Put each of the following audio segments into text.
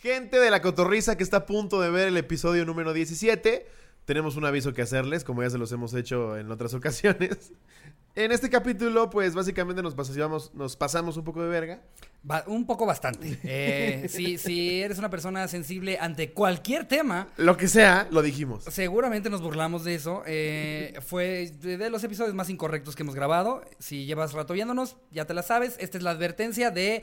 Gente de la cotorriza que está a punto de ver el episodio número 17, tenemos un aviso que hacerles, como ya se los hemos hecho en otras ocasiones. En este capítulo, pues básicamente nos pasamos, nos pasamos un poco de verga. Ba- un poco bastante. Eh, si, si eres una persona sensible ante cualquier tema, Lo que sea, lo dijimos. seguramente nos burlamos de eso. Eh, fue de de los episodios más incorrectos que hemos grabado. Si llevas rato viéndonos, ya te la sabes. Esta es la advertencia de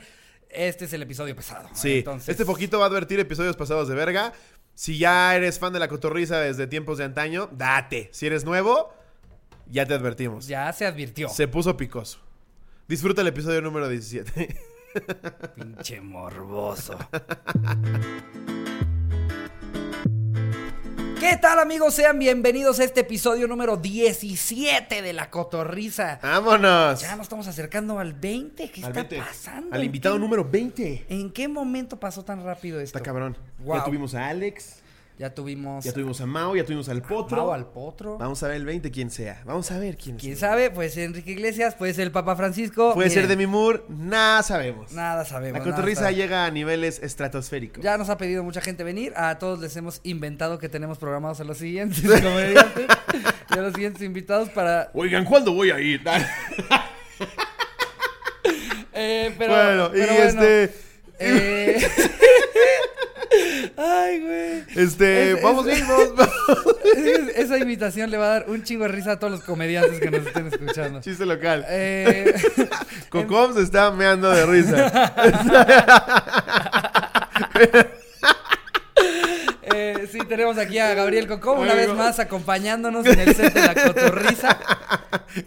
este es el episodio pesado. Sí, Entonces, este poquito va a advertir episodios pasados de verga. Si ya eres fan de la cotorriza desde tiempos de antaño, date. Si eres nuevo, ya te advertimos. ya se advirtió. Se puso picoso. Disfruta el episodio número 17. Pinche morboso. ¿Qué tal amigos? Sean bienvenidos a este episodio número 17 de La Cotorriza. ¡Vámonos! Ya nos estamos acercando al 20. ¿Qué Al está 20. pasando? Al ¿En invitado número 20. ¿En qué momento pasó tan rápido esto? Está cabrón. Guau. Ya tuvimos a Alex, Ya tuvimos, ya tuvimos a Mao, ya tuvimos al Potro. Mau al potro. Vamos a ver el 20 quién sea. Vamos a ver quién, ¿Quién sea. sabe? Puede ser Enrique Iglesias, puede ser el Papa Francisco. Puede ser Demi Moore, nada sabemos. Nada sabemos. la cotorriza llega a niveles estratosféricos. Ya nos ha pedido mucha gente venir. A todos les hemos inventado que tenemos programados a los siguientes comediantes y a los siguientes invitados para. Oigan, ¿cuándo voy a ir? Eh, pero, bueno, y bueno, este. eh, Ay, güey. Este, Es- vamos bien, vamos, vamos. Es- Esa invitación le va a dar un chingo de risa a todos los comediantes que nos estén escuchando. Chiste local. Eh, Cocom se está meando de risa. eh, sí, tenemos aquí a Gabriel Cocó una vez más acompañándonos en el set de la cotorriza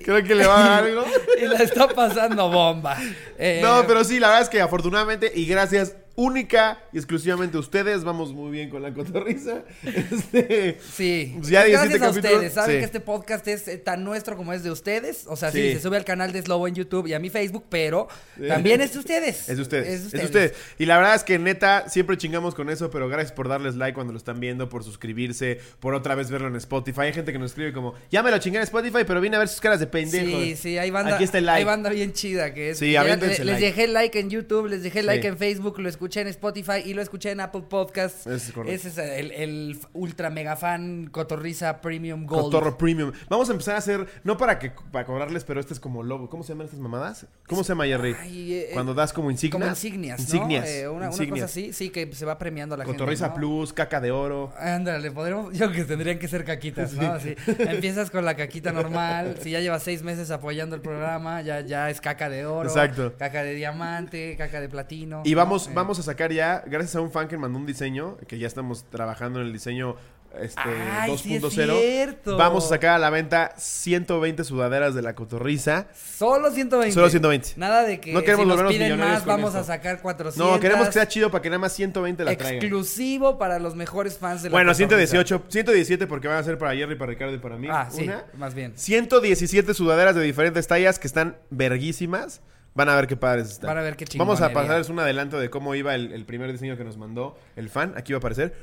Creo que le va a dar algo. y la está pasando bomba. Eh, No, pero sí, la verdad es que afortunadamente y gracias única y exclusivamente ustedes, vamos muy bien con la cotorriza. Este, Sí, Pues ya 17 gracias a capítulos, ustedes. Saben sí. que este podcast es eh, tan nuestro como es de ustedes. O sea, sí, Sí. se sube al canal de Slobo en YouTube y a mi Facebook, pero también es de ustedes. Es de ustedes. Es de de ustedes. ustedes. Y la verdad es que neta, siempre chingamos con eso, pero gracias por darles like cuando lo están viendo, por suscribirse, por otra vez verlo en Spotify. Hay gente que nos escribe como, ya me lo chingué en Spotify, pero vine a ver sus caras de pendejos. Sí, sí, hay banda, Aquí está el like. hay banda bien chida que es. Sí, ya les like. dejé like en YouTube, les dejé like en Facebook, lo escuché en Spotify y lo escuché en Apple Podcasts. Es correcto. Ese es el, el ultra mega fan Cotorriza Premium Gold. Cotorro Premium. Vamos a empezar a hacer, no para que para cobrarles, pero este es como logo. ¿Cómo se llaman estas mamadas? ¿Cómo se llama, Jerry? Ay, eh, Cuando das como insignias. Como insignias, ¿no? Insignias. Eh, una, una insignias. cosa así, sí, que se va premiando a la Cotorriza gente. ¿no? Plus, caca de oro. Ándale, podríamos, yo creo que tendrían que ser caquitas, ¿no? Así, empiezas con la caquita normal, si ya llevas seis meses apoyando el programa, ya, ya es caca de oro, Exacto. caca de diamante, caca de platino. Y ¿no? vamos, Eh, vamos a sacar ya, gracias a un fan que mandó un diseño, que ya estamos trabajando en el diseño este, Ay, sí es 2.0. cierto. Vamos a sacar a la venta 120 sudaderas de la cotorriza. Solo 120. Solo 120. Nada de que No queremos si nos piden millonarios más, vamos esto. a sacar 400. No, queremos que sea chido para que nada más 120 la traigan. Exclusivo para los mejores fans de la Bueno, Cotorrisa. 118, 117 porque van a ser para Jerry, para Ricardo y para mí. Ah, sí, Una. más bien. 117 sudaderas de diferentes tallas que están verguísimas. Van a ver qué padres están. Van a ver qué Vamos a pasarles un adelanto de cómo iba el, el primer diseño que nos mandó el fan. Aquí va a aparecer.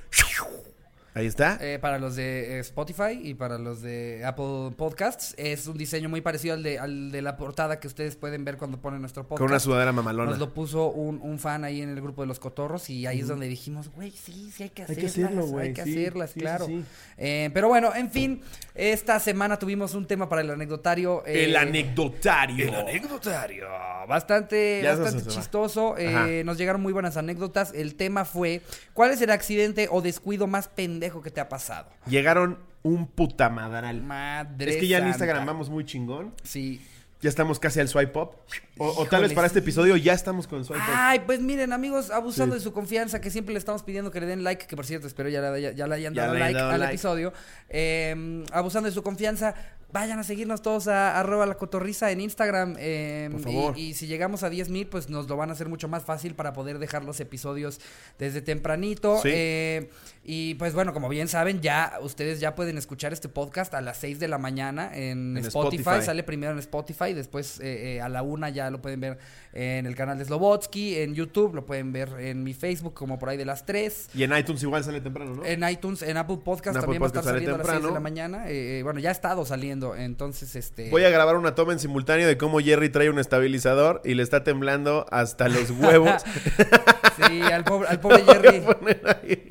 Ahí está. Eh, para los de eh, Spotify y para los de Apple Podcasts. Es un diseño muy parecido al de, al de la portada que ustedes pueden ver cuando ponen nuestro podcast. Con una sudadera mamalona. Nos lo puso un, un fan ahí en el grupo de los cotorros y ahí es donde dijimos, güey, sí, sí hay que Hay hacerlas. que hacerlo, güey, Hay que sí, hacerlas, sí, claro. sí. Eh, pero bueno, en fin, esta semana tuvimos un tema para el anecdotario. eh, el anecdotario. el anecdotario. Bastante, Ya bastante chistoso. eh, nos llegaron muy buenas anécdotas. El tema fue: ¿Cuál es el accidente o descuido más pendejo que te ha pasado? Llegaron un putamadral. Madre. Es que ya en santa. Instagram vamos muy chingón. Sí. Ya estamos casi al swipe up. O, o tal vez para este episodio ya estamos con el swipe up. Ay, pues miren, amigos, abusando Sí. de su confianza, que siempre le estamos pidiendo que le den like, que por cierto, espero ya, le- ya, ya le hayan Ya dado like dado al like. episodio. Eh, abusando de su confianza, vayan a seguirnos todos a arroba la cotorriza en Instagram. eh, Por favor. Y, y si llegamos a 10 mil, pues nos lo van a hacer mucho más fácil para poder dejar los episodios desde tempranito. Sí. Eh, y pues bueno, como bien saben, ya ustedes ya pueden escuchar este podcast a las 6 de la mañana en, En Spotify. Spotify. Sale primero en Spotify, después eh, eh, a la una ya lo pueden ver en el canal de Slobotsky, en YouTube, lo pueden ver en mi Facebook como por ahí de las 3. Y en iTunes igual sale temprano, ¿no? En iTunes, en Apple Podcast En Apple también va a Podcast estar saliendo a las 6 de temprano. la mañana. Eh, bueno, ya ha estado saliendo. Viendo. Entonces, este. Voy a grabar una toma en simultáneo de cómo Jerry trae un estabilizador y le está temblando hasta los huevos. sí, al pobre, al pobre Jerry.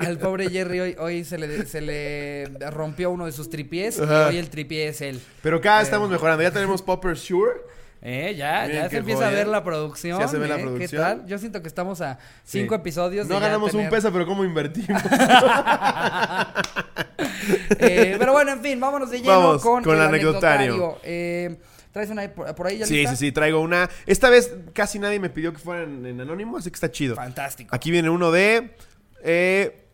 Al pobre Jerry hoy, hoy se, le, se le rompió uno de sus tripiés Ajá. y hoy el tripié es él. Pero acá estamos mejorando. Ya tenemos Popper Sure. Eh, ya, Miren ya se empieza a ver la producción. Ya se ve la eh, ¿Qué producción. tal? Yo siento que estamos a Sí. cinco episodios. de No ganamos un peso, pero ¿cómo invertimos? Eh, pero bueno, en fin, vámonos de lleno Vamos con, con el anecdotario. anecdotario. Eh, ¿Traes una por, por ahí ya Sí, lista? sí, sí, traigo una. Esta vez casi nadie me pidió que fueran en anónimo, así que está chido. Fantástico. Aquí viene uno de eh,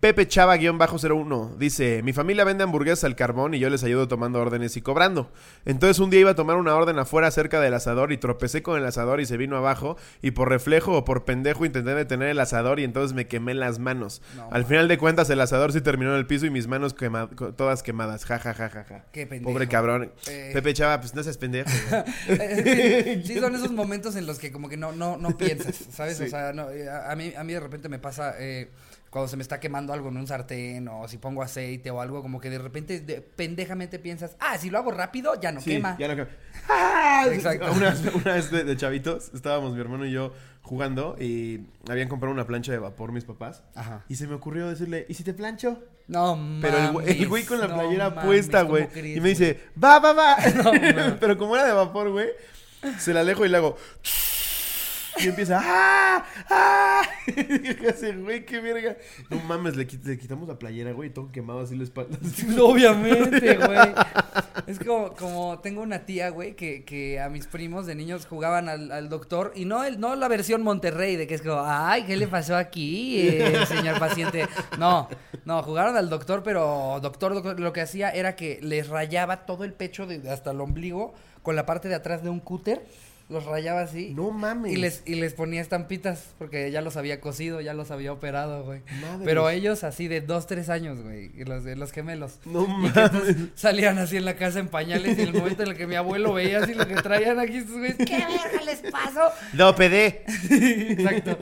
Pepe Chava-01. Dice, mi familia vende hamburguesas al carbón y yo les ayudo tomando órdenes y cobrando. Entonces un día iba a tomar una orden afuera cerca del asador y tropecé con el asador y se vino abajo y por reflejo o por pendejo intenté detener el asador y entonces me quemé las manos. No, al final de cuentas el asador sí terminó en el piso y mis manos quema- todas quemadas. Ja, ja, ja, ja, ja. Qué pendejo. Pobre cabrón. Eh. Pepe Chava, pues no seas pendejo. sí, son esos momentos en los que como que no, no, no piensas, ¿sabes? Sí. O sea, no, eh, a, a mí, a mí de repente me pasa eh, cuando se me está quemando algo en un sartén o si pongo aceite o algo, como que de repente de- pendejamente piensas, ah, si lo hago rápido, ya no Sí, quema. ya no quema. ¡Ah! Exacto. Una, vez- una vez de, de chavitos, estábamos mi hermano y yo jugando y habían comprado una plancha de vapor mis papás. Ajá. Y se me ocurrió decirle, ¿y si te plancho? No Pero el, güey- el mames, güey con la no playera mames, puesta, ¿cómo güey. crees, Y me dice, va, va, va. No. Pero como era de vapor, güey, se la alejo y le hago... Y empieza, ¡ah! ¡ah! Y hace, güey, qué verga. No mames, le, le quitamos la playera, güey, y todo quemado así la espalda. Obviamente, güey. Es como, como tengo una tía, güey, que, que a mis primos de niños jugaban al, al doctor y no el, no la versión Monterrey de que es como, ay, ¿qué le pasó aquí, eh, señor paciente? No, no, jugaron al doctor, pero doctor, doctor, lo que hacía era que les rayaba todo el pecho de- hasta el ombligo con la parte de atrás de un cúter. Los rayaba así. No mames. Y les, y les ponía estampitas porque ya los había cosido, ya los había operado, güey. Madres. Pero ellos así de dos, tres años, güey. Y los, de los gemelos. No Y mames. salían así en la casa en pañales y en el momento en el que mi abuelo veía así lo que traían aquí estos güeyes, ¿qué verga les pasó? No, pedé. Exacto.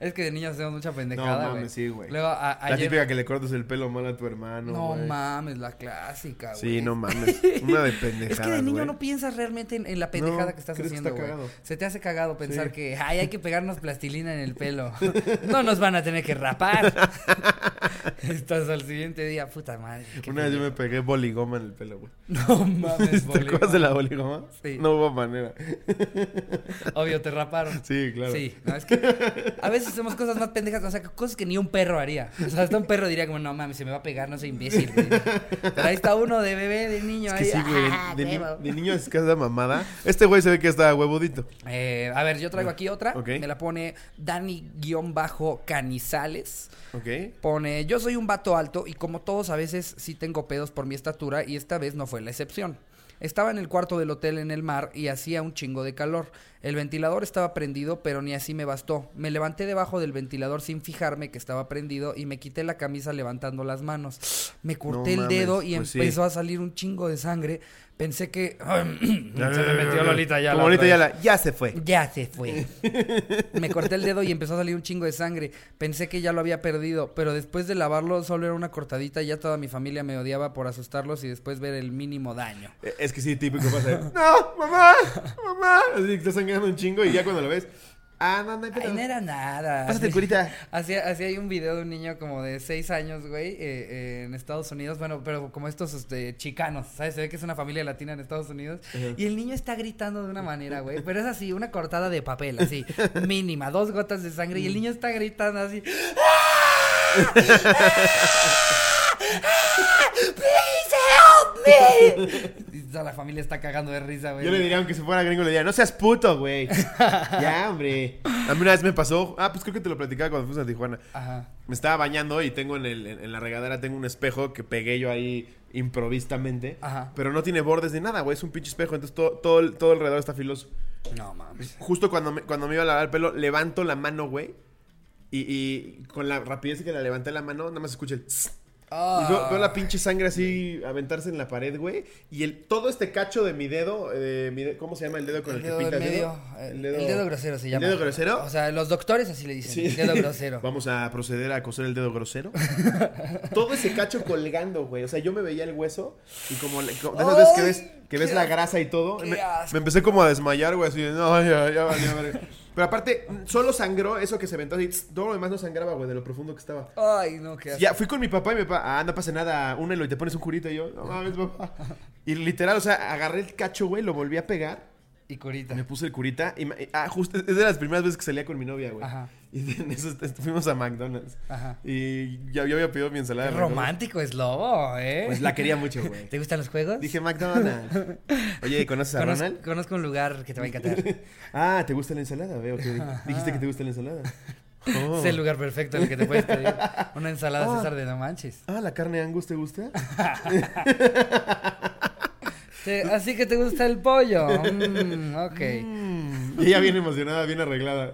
es que de niños hacemos mucha pendejada, No güey. mames, sí, güey. Luego a- La ayer... típica que le cortas el pelo mal a tu hermano. No mames, la clásica, güey. Sí, no mames. Una de pendejadas. Es que de niño no piensas realmente en, en la pendejada Que estás que haciendo, güey. Se te hace cagado pensar Sí. que, ay, hay que pegarnos plastilina en el pelo. no nos van a tener que rapar. Estás al siguiente día, puta madre. Una vez yo me pegué boligoma en el pelo, güey. No mames, ¿Te acuerdas de la boligoma? Sí. No hubo manera. Obvio, te raparon. Sí, claro. Sí, no, es que a veces hacemos cosas más pendejas, o sea, cosas que ni un perro haría. O sea, hasta un perro diría como, no mames, se me va a pegar, no soy imbécil. güey". Pero ahí está uno de bebé, de niño, Es que ahí. sí, güey. ¡ah, De, ni- de niño es que es la mamada. Este güey se ve que está huevudito. Eh, a ver, yo traigo aquí otra. Me la pone Dani-Canizales. ¿Ok? Pone, yo soy un vato alto y como todos a veces sí tengo pedos por mi estatura y esta vez no fue la excepción. Estaba en el cuarto del hotel en el mar y hacía un chingo de calor. El ventilador estaba prendido, pero ni así me bastó. Me levanté debajo del ventilador sin fijarme que estaba prendido y me quité la camisa levantando las manos. Me corté No el dedo y pues sí. empezó a salir un chingo de sangre. Pensé que... Se me metió Lolita ya. Como Lolita Yala, ya se fue. Ya se fue. Me corté el dedo y empezó a salir un chingo de sangre. Pensé que ya lo había perdido, pero después de lavarlo solo era una cortadita y ya toda mi familia me odiaba por asustarlos y después ver el mínimo daño. Eh, Es que sí, típico pasa. No, mamá, mamá. Así que estás sangrando un chingo y ya cuando lo ves. Ah, no, no hay Ay, no era nada. Pásate, curita. Así, así hay un video de un niño como de seis años, güey, eh, eh, en Estados Unidos. Bueno, pero como estos este, chicanos, ¿sabes? Se ve que es una familia latina en Estados Unidos. Y el niño está gritando de una manera, güey. Pero es así, una cortada de papel, así, mínima, dos gotas de sangre. Y el niño está gritando así. ¡Please help me! Y toda la familia está cagando de risa, güey. Yo le diría, aunque se fuera gringo, le diría, no seas puto, güey. ya, hombre. A mí una vez me pasó. Ah, pues creo que te lo platicaba cuando fuimos a Tijuana. Ajá. Me estaba bañando y tengo en, el, en, en la regadera tengo un espejo que pegué yo ahí improvistamente. Ajá. Pero no tiene bordes ni nada, güey. Es un pinche espejo. Entonces todo, todo, el- todo alrededor está filoso. No mames. Justo cuando me, cuando me iba a lavar el pelo, levanto la mano, güey. Y, y con la rapidez que la levanté la mano, nada más escuché el... tss. Y veo, veo la pinche sangre así aventarse en la pared, güey. Y el, todo este cacho de mi dedo, eh, mi de- ¿cómo se llama el dedo con el, El dedo que pintas del medio. dedo? El, el dedo grosero se ¿El llama. dedo grosero? O sea, los doctores así le dicen. El dedo grosero. Vamos a proceder a coser el dedo grosero. Todo ese cacho colgando, güey. O sea, yo me veía el hueso y como, le- como de esas veces que ves, que ves la grasa y todo. Me, empecé como a desmayar, güey, así de, no, ya, ya valió, verga". Pero aparte, solo sangró eso que se aventó tss, Todo lo demás no sangraba, güey, de lo profundo que estaba. Ay, no, qué asco. Ya, fui con mi papá y mi papá, ah, no pasa nada, únelo y te pones un curito. Y yo, no mames, papá. Y literal, o sea, agarré el cacho, güey, lo volví a pegar. Y curita. Me puse el curita y, ah, justo, es de las primeras veces que salía con mi novia, güey. Ajá. Y en eso est- fuimos a McDonald's. Ajá. Y ya yo había pedido mi ensalada. Qué de McDonald's. romántico es lobo, ¿eh? Pues la quería mucho, güey. ¿Te gustan los juegos? Dije McDonald's. Oye, ¿conoces a Ronald? conozco un lugar que te va a encantar. Ah, ¿te gusta la ensalada? Veo que dijiste que te gusta la ensalada. Oh. Es el lugar perfecto en el que te puedes pedir una ensalada Ah. César de no manches. Ah, ¿la carne Angus te gusta? Así que te gusta el pollo. Mm, ok. Mm. Y ella bien emocionada, bien arreglada.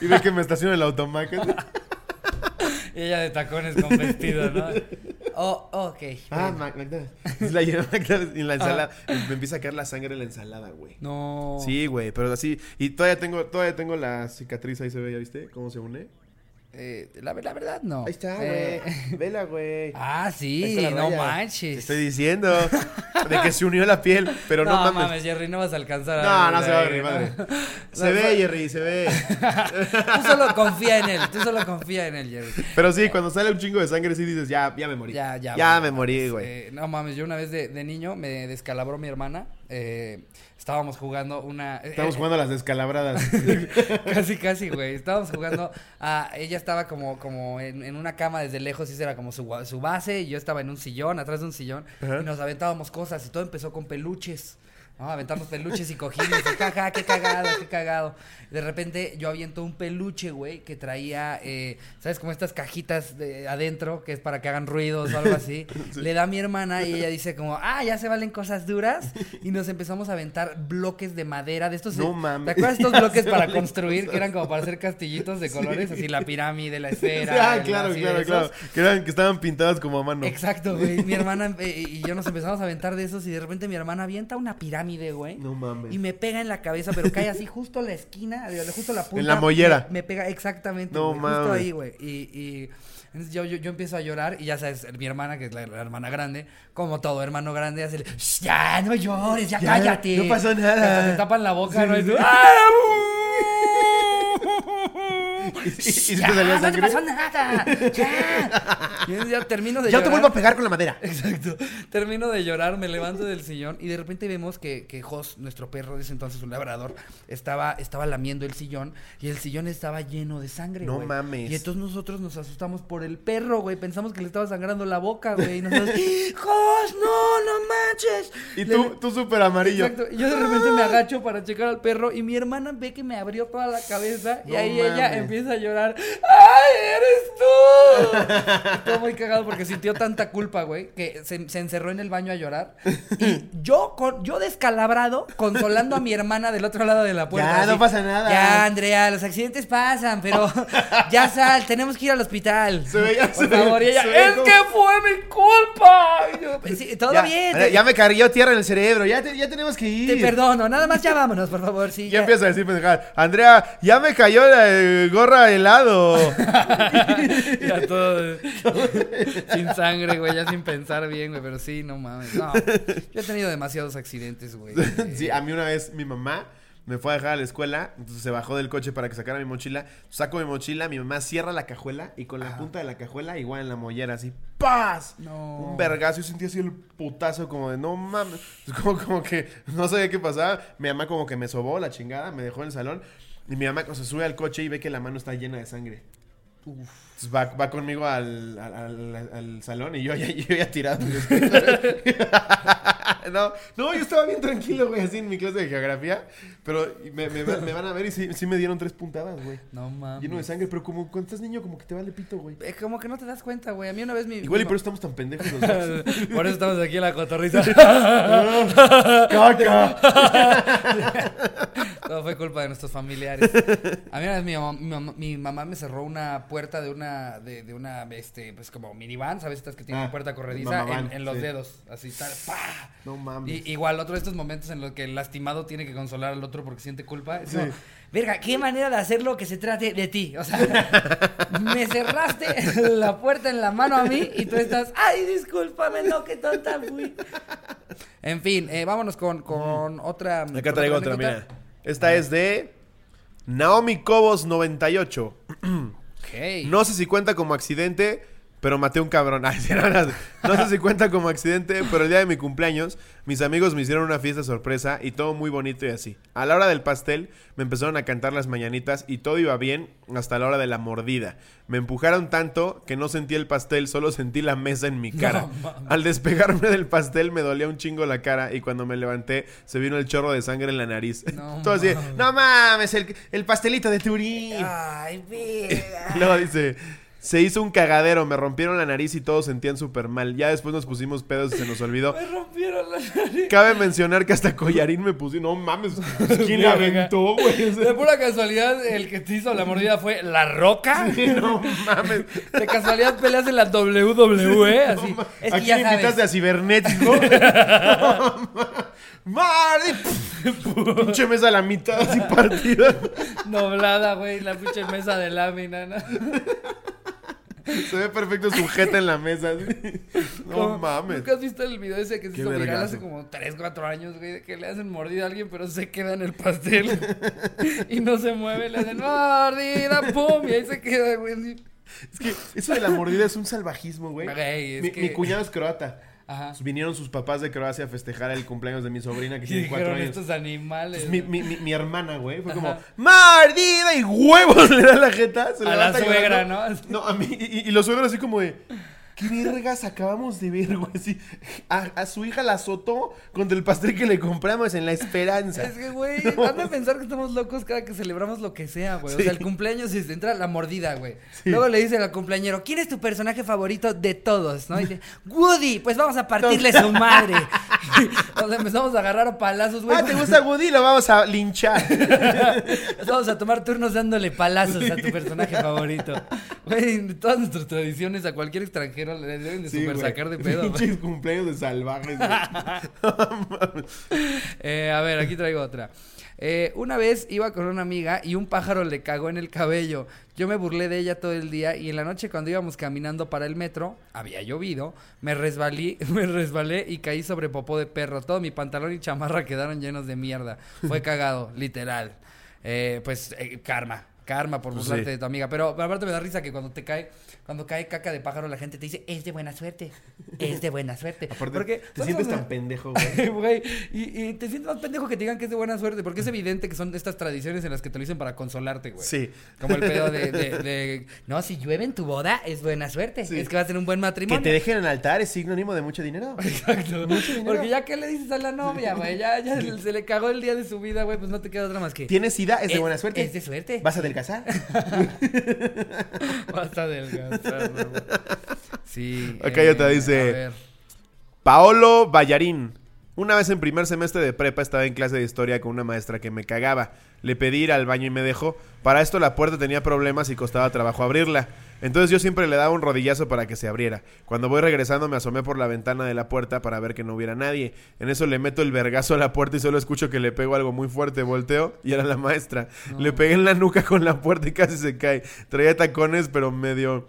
Y ve que me estaciona el automático. Y ella de tacones con vestido, ¿no? Oh, ok. Ah. Mac- McDonald's. La McDonald's y en la ensalada. Me empieza a caer la sangre en la ensalada, güey. No. Sí, güey, pero así. Y todavía tengo, todavía tengo la cicatriz ahí se ve, ¿ya viste? ¿Cómo se une? Eh, la, la verdad, no. Ahí está, Eh, güey. Vela, güey. ah, sí, no raya. manches. Te estoy diciendo. De que se unió la piel, pero no, no mames. Jerry, no vas a alcanzar a No, no ver se va a ver, ¿no? madre. Se No, ve, Jerry, se ve. Tú solo confía en él, tú solo confía en él, Jerry. Pero sí, cuando sale un chingo de sangre, sí dices, ya, ya me morí. Ya, ya. Ya me morí, güey. Eh, no mames, yo una vez de, de niño me descalabró mi hermana. eh, estábamos jugando una. eh, Estamos eh, jugando a las descalabradas. Casi, casi, güey. Estábamos jugando. A, ella estaba como, como en, en una cama desde lejos, y esa era como su, su base. Y yo estaba en un sillón, atrás de un sillón. Ajá. Y nos aventábamos cosas. Y todo empezó con peluches. ¿No? Aventamos peluches y cojines. Y jaja, qué cagado, qué cagado. De repente yo aviento un peluche, güey, que traía, eh, ¿sabes? Como estas cajitas de adentro, que es para que hagan ruidos o algo así. Le da a mi hermana y ella dice como, ah, ya se valen cosas duras. Y nos empezamos a aventar bloques de madera de estos. No eh, mames. ¿Te acuerdas de estos bloques para valen construir cosas que eran como para hacer castillitos de colores? Así la pirámide, la esfera. ah, el- claro, así claro, claro. Que, eran, que estaban pintadas como a mano. Exacto, güey. Mi hermana eh, y yo nos empezamos a aventar de esos y de repente mi hermana avienta una pirámide, güey. No mames. Y me pega en la cabeza, pero cae así justo la esquina, justo la punta. En la mollera. Me, me pega exactamente, No güey, justo mames. ahí, güey. Y, y entonces yo, yo, yo empiezo a llorar y ya sabes, mi hermana, que es la, la hermana grande, como todo hermano grande, hace el, "Shh, ya, no llores, ya, Ya, cállate. no pasó nada. Hasta te tapan la boca, Sí, ¿no? sí, Y sí. tú, ¡Ah! ¿Y, y si te salía no te pasó nada. Ya. Y entonces ya termino de Ya te llorar. vuelvo a pegar con la madera. Exacto. Termino de llorar, me levanto del sillón y de repente vemos que, que Jos, nuestro perro de ese entonces, un labrador, estaba, estaba lamiendo el sillón y el sillón estaba lleno de sangre, No güey. mames. Y entonces nosotros nos asustamos por el perro, güey. Pensamos que le estaba sangrando la boca, güey. Y nosotros, Jos, no, no manches. Y Le- tú, tú súper amarillo. Exacto. Y yo de repente me agacho para checar al perro y mi hermana ve que me abrió toda la cabeza y ahí ella. Empieza a llorar. ¡Ay, eres tú! Estuvo muy cagado porque sintió tanta culpa, güey, que se, se encerró en el baño a llorar. Y yo, con, yo descalabrado, consolando a mi hermana del otro lado de la puerta. Ya, así, no pasa nada. Ya, Andrea, los accidentes pasan, pero ya sal, tenemos que ir al hospital. Se veía- se Por favor, y veía- ella, se es como- que fue mi culpa. Yo, "Pues sí, todo ya, bien. Te- Ya me cargué tierra en el cerebro. Ya, te- ya tenemos que ir. te perdono, nada más ya vámonos, por favor, sí. Ya empieza a decir. Andrea, ya me cayó eh, gorra helado. Ya todo sin sangre, güey, ya sin pensar bien, güey, pero sí, no mames. No, yo he tenido demasiados accidentes, güey. sí, a mí una vez mi mamá me fue a dejar a la escuela, entonces se bajó del coche para que sacara mi mochila. Saco mi mochila, mi mamá cierra la cajuela y con la punta de la cajuela igual en la mollera, así, ¡paz! No. Un vergazo, yo sentí así el putazo como de no mames. Es Como, como que no sabía qué pasaba. Mi mamá como que me sobó la chingada, me dejó en el salón. Y mi mamá se sube al coche y ve que la mano está llena de sangre. Entonces va, va conmigo al, al, al- al salón y yo ya, yo ya tirado. no, no, yo estaba bien tranquilo, güey, así en mi clase de geografía. Pero me, me- me van a ver y sí, sí me dieron tres puntadas, güey. No mames. Lleno de sangre, pero como cuando estás niño, como que te vale pito, güey. Es como que no te das cuenta, güey. A mí una vez mi. Igual y por eso estamos tan pendejos los dos. Por eso estamos aquí en la cotorrisa. ¡Caca! Todo fue culpa de nuestros familiares. A mí una vez mi mamá, mi mamá, mi mamá me cerró una puerta de una, de, de una, este, pues como minivan, ¿sabes? Estas que tienen Ah, puerta corrediza en, en los sí. dedos. Así tal, ¡pa! No mames. Y, igual, otro de estos momentos en los que el lastimado tiene que consolar al otro porque siente culpa. Es Sí. como, verga, qué manera de hacerlo que se trate de ti. O sea, me cerraste la puerta en la mano a mí y tú estás, ay, discúlpame, no, qué tonta fui. En fin, eh, vámonos con, con otra. Acá traigo otra, mira. Esta es de Naomi Cobos 98. No sé si cuenta como accidente, pero maté un cabrón. Ay, no, sé si cuenta como accidente, pero el día de mi cumpleaños, mis amigos me hicieron una fiesta sorpresa y todo muy bonito y así. A la hora del pastel, me empezaron a cantar las mañanitas y todo iba bien hasta la hora de la mordida. Me empujaron tanto que no sentí el pastel, solo sentí la mesa en mi cara. Al despegarme del pastel me dolía un chingo la cara y cuando me levanté se vino el chorro de sangre en la nariz. No todo así, no mames, el, el pastelito de Turín. Ay, verga. Luego dice, se hizo un cagadero, me rompieron la nariz y todos sentían súper mal. Ya después nos pusimos pedos y se nos olvidó. Me rompieron la nariz. Cabe mencionar que hasta collarín me puse. No mames, ¿quién la aventó, güey? De pura casualidad, el que te hizo la mordida fue La Roca. no mames. De casualidad peleas en la WWE, así. Es que Aquí ya invitaste sabes. a cibernético. Mardi. Pinche mesa a la mitad así partida. Doblada, güey, la pinche mesa de lámina, ¿no? Se ve perfecto sujeta en la mesa. así. No Como- mames. ¿Nunca has visto el video ese que se hizo viral hace como 3, 4 años, güey? Que le hacen mordida a alguien, pero se queda en el pastel. y no se mueve, le hacen mordida, pum, y ahí se queda, güey. Es que eso de la mordida es un salvajismo, güey. Güey, es Mi, que- mi cuñado es croata. Ajá. Vinieron sus papás de Croacia a festejar el cumpleaños de mi sobrina que tiene cuatro años. estos animales. Entonces, mi, mi, mi, mi hermana, güey, fue como. ¡Mardida! Y huevos le da la jeta. Se A la suegra. ¿no? No, a mí. Y, y los suegros así como de, ¿qué vergas acabamos de ver, güey? Así, a, a su hija la azotó contra el pastel que le compramos en La Esperanza. Es que, güey, han de pensar que estamos locos cada que celebramos lo que sea, güey. O sea, el cumpleaños y se entra la mordida, güey. Luego le dice al cumpleañero, ¿quién es tu personaje favorito de todos? ¿No? Y dice, Woody, pues vamos a partirle su madre. Nos empezamos a agarrar a palazos, güey. Ah, ¿te gusta Woody? Lo vamos a linchar. Nos vamos a tomar turnos dándole palazos a tu personaje favorito. Güey, todas nuestras tradiciones a cualquier extranjero le deben de Sí, super sacar de pedo. Pinches cumpleaños de salvajes. Eh, a ver, aquí traigo otra. Eh, una vez iba con una amiga y un pájaro le cagó en el cabello. Yo me burlé de ella todo el día y en la noche cuando íbamos caminando para el metro, había llovido, me resbalí, me resbalé y caí sobre popó de perro. Todo mi pantalón y chamarra quedaron llenos de mierda. Fue cagado, literal. Eh, pues eh, karma. Karma por Pues burlarte sí. de tu amiga. Pero aparte me da risa que cuando te cae, cuando cae caca de pájaro, la gente te dice, es de buena suerte. Es de buena suerte. Aparte, Porque te sientes una- tan pendejo, güey. Güey, y, y te sientes más pendejo que te digan que es de buena suerte, porque es evidente que son estas tradiciones en las que te lo dicen para consolarte, güey. Sí. Como el pedo de, de, de, no, si llueve en tu boda es buena suerte, Sí. es que va a ser un buen Que matrimonio. te dejen en el altar es sinónimo de mucho dinero. Exacto. Mucho dinero. Porque ya que le dices a la novia, güey, ya, ya se le cagó el día de su vida, güey, pues no te queda otra más que. ¿Tienes sida? Es de buena suerte. Es de suerte. ¿Vas a adelgazar? Basta adelgazar, güey. Sí. Acá ya te eh, dice-. Paolo Ballarín. Una vez en primer semestre de prepa estaba en clase de historia con una maestra que me cagaba. Le pedí ir al baño y me dejó. Para esto la puerta tenía problemas y costaba trabajo abrirla. Entonces yo siempre le daba un rodillazo para que se abriera. Cuando voy regresando me asomé por la ventana de la puerta para ver que no hubiera nadie. En eso le meto el vergazo a la puerta y solo escucho que le pego algo muy fuerte. Volteo y era la maestra. Le pegué en la nuca con la puerta y casi se cae. Traía tacones pero medio...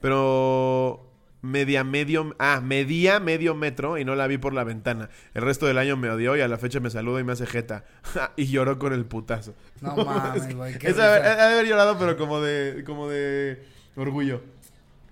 Pero media medio ah medía medio metro y no la vi por la ventana el resto del año me odió y a la fecha me saluda y me hace jeta y lloró con el putazo No mames, güey. ha de haber llorado pero como de como de orgullo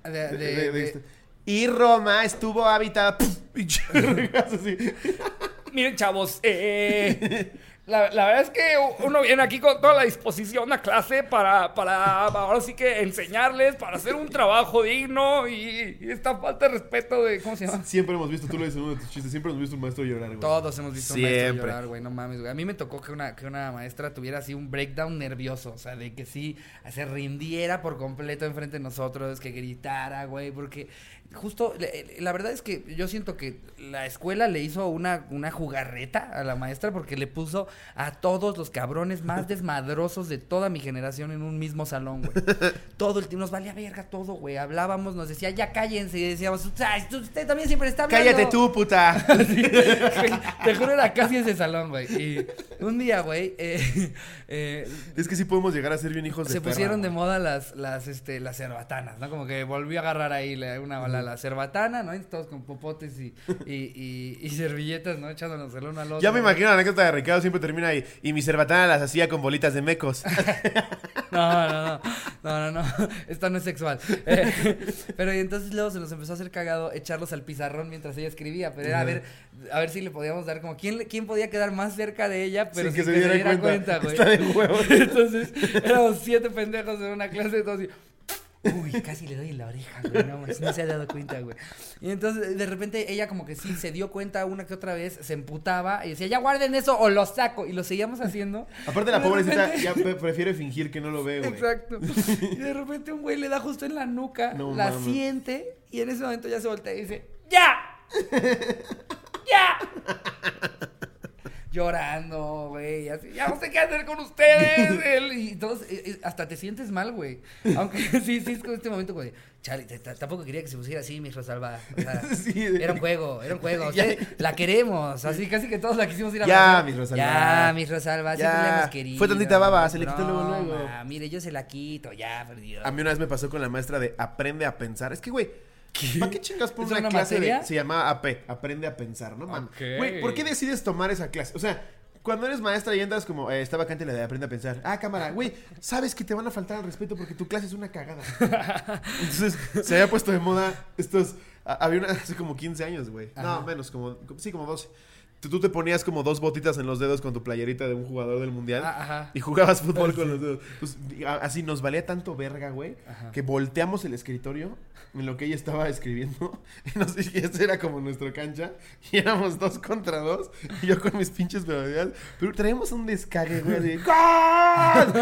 De- De- de- de- de de- esto. y Roma estuvo habitada. Miren, chavos, eh, la, la verdad es que uno viene aquí con toda la disposición a clase para, para ahora sí que enseñarles, para hacer un trabajo digno y, y esta falta de respeto de, ¿cómo se llama? siempre hemos visto tú lo dices en uno de tus chistes siempre hemos visto un maestro llorar güey. Todos hemos visto a un maestro Siempre. llorar, güey, no mames, güey. A mí me tocó que una, que una maestra tuviera así un breakdown nervioso, o sea, de que sí se rindiera por completo enfrente de nosotros, que gritara, güey, porque justo, la verdad es que yo siento que la escuela le hizo una, una jugarreta a la maestra porque le puso a todos los cabrones más desmadrosos de toda mi generación en un mismo salón, güey. Todo el tiempo nos valía verga todo, güey. Hablábamos, nos decía, ya cállense. Y decíamos, "Ay, tú- usted también siempre está hablando. Cállate tú, puta. Sí, te juro, era casi ese salón, güey. Y un día, güey, eh, eh, es que sí podemos llegar a ser bien hijos de se perra, pusieron de moda las, las, este, las cerbatanas, ¿no? Como que volvió a agarrar ahí una, la, la cerbatana, ¿no? Y todos con popotes y, y, y, y servilletas, ¿no? Echándonos el uno al otro. Ya me imagino la anécdota de Ricardo siempre termina ahí. Y mi cerbatana las hacía con bolitas de mecos. No, no, no, no, no, no, esta no es sexual. Eh, pero y entonces luego se nos empezó a hacer cagado echarlos al pizarrón mientras ella escribía, pero era a ver, a ver si le podíamos dar como quién, quién podía quedar más cerca de ella, pero Sin sin que se diera cuenta. güey. Entonces éramos siete pendejos en una clase, todos así. Uy, casi le doy en la oreja, güey. No, no se ha dado cuenta, güey. Y entonces, de repente, ella como que sí se dio cuenta una que otra vez, se emputaba y decía, ya guarden eso o lo saco. Y lo seguíamos haciendo. Aparte la pobrecita repente- ya pre- prefiere fingir que no lo ve, güey. Exacto. Y de repente un güey le da justo en la nuca, No la siente y en ese momento ya se voltea y dice, ¡Ya! ¡Ya! Llorando, güey, así, ya no sé qué hacer con ustedes. él, y todos, eh, eh, hasta te sientes mal, güey. Aunque sí, sí, es como este momento, güey. T- tampoco quería que se pusiera así, mi Rosalba. O sea, Sí, era un juego, era un juego. Ya. Usted- la queremos, así casi que todos la quisimos ir a Ya, mi Rosalba. Ya, mi Rosalba, siempre Ya. la hemos querido. Fue tantita baba, se le quitó luego, luego. mire, yo se la quito, ya, perdido. A mí una vez me pasó con la maestra de aprende a pensar. Es que, güey, ¿para qué chingas por ¿Es una, una clase materia? de. Se llama AP, aprende a pensar, ¿no, man? Ok. Güey, ¿por qué decides tomar esa clase? O sea. Cuando eres maestra y entras como, eh, está vacante la de aprende a pensar. Ah, cámara, güey, sabes que te van a faltar al respeto porque tu clase es una cagada. Entonces, se había puesto de moda estos... a- Había una hace como 15 años, güey. No, menos, como... Sí, como 12. Tú, tú te ponías como dos botitas en los dedos con tu playerita de un jugador del mundial. Ah. Y jugabas fútbol con los dedos. Pues, así nos valía tanto verga, güey, Ajá. que volteamos el escritorio en lo que ella estaba escribiendo. Y nos dije, esa era como nuestra cancha. Y éramos dos contra dos. Y yo con mis pinches melodías. Pero traíamos un descague, güey, de ¡Gol!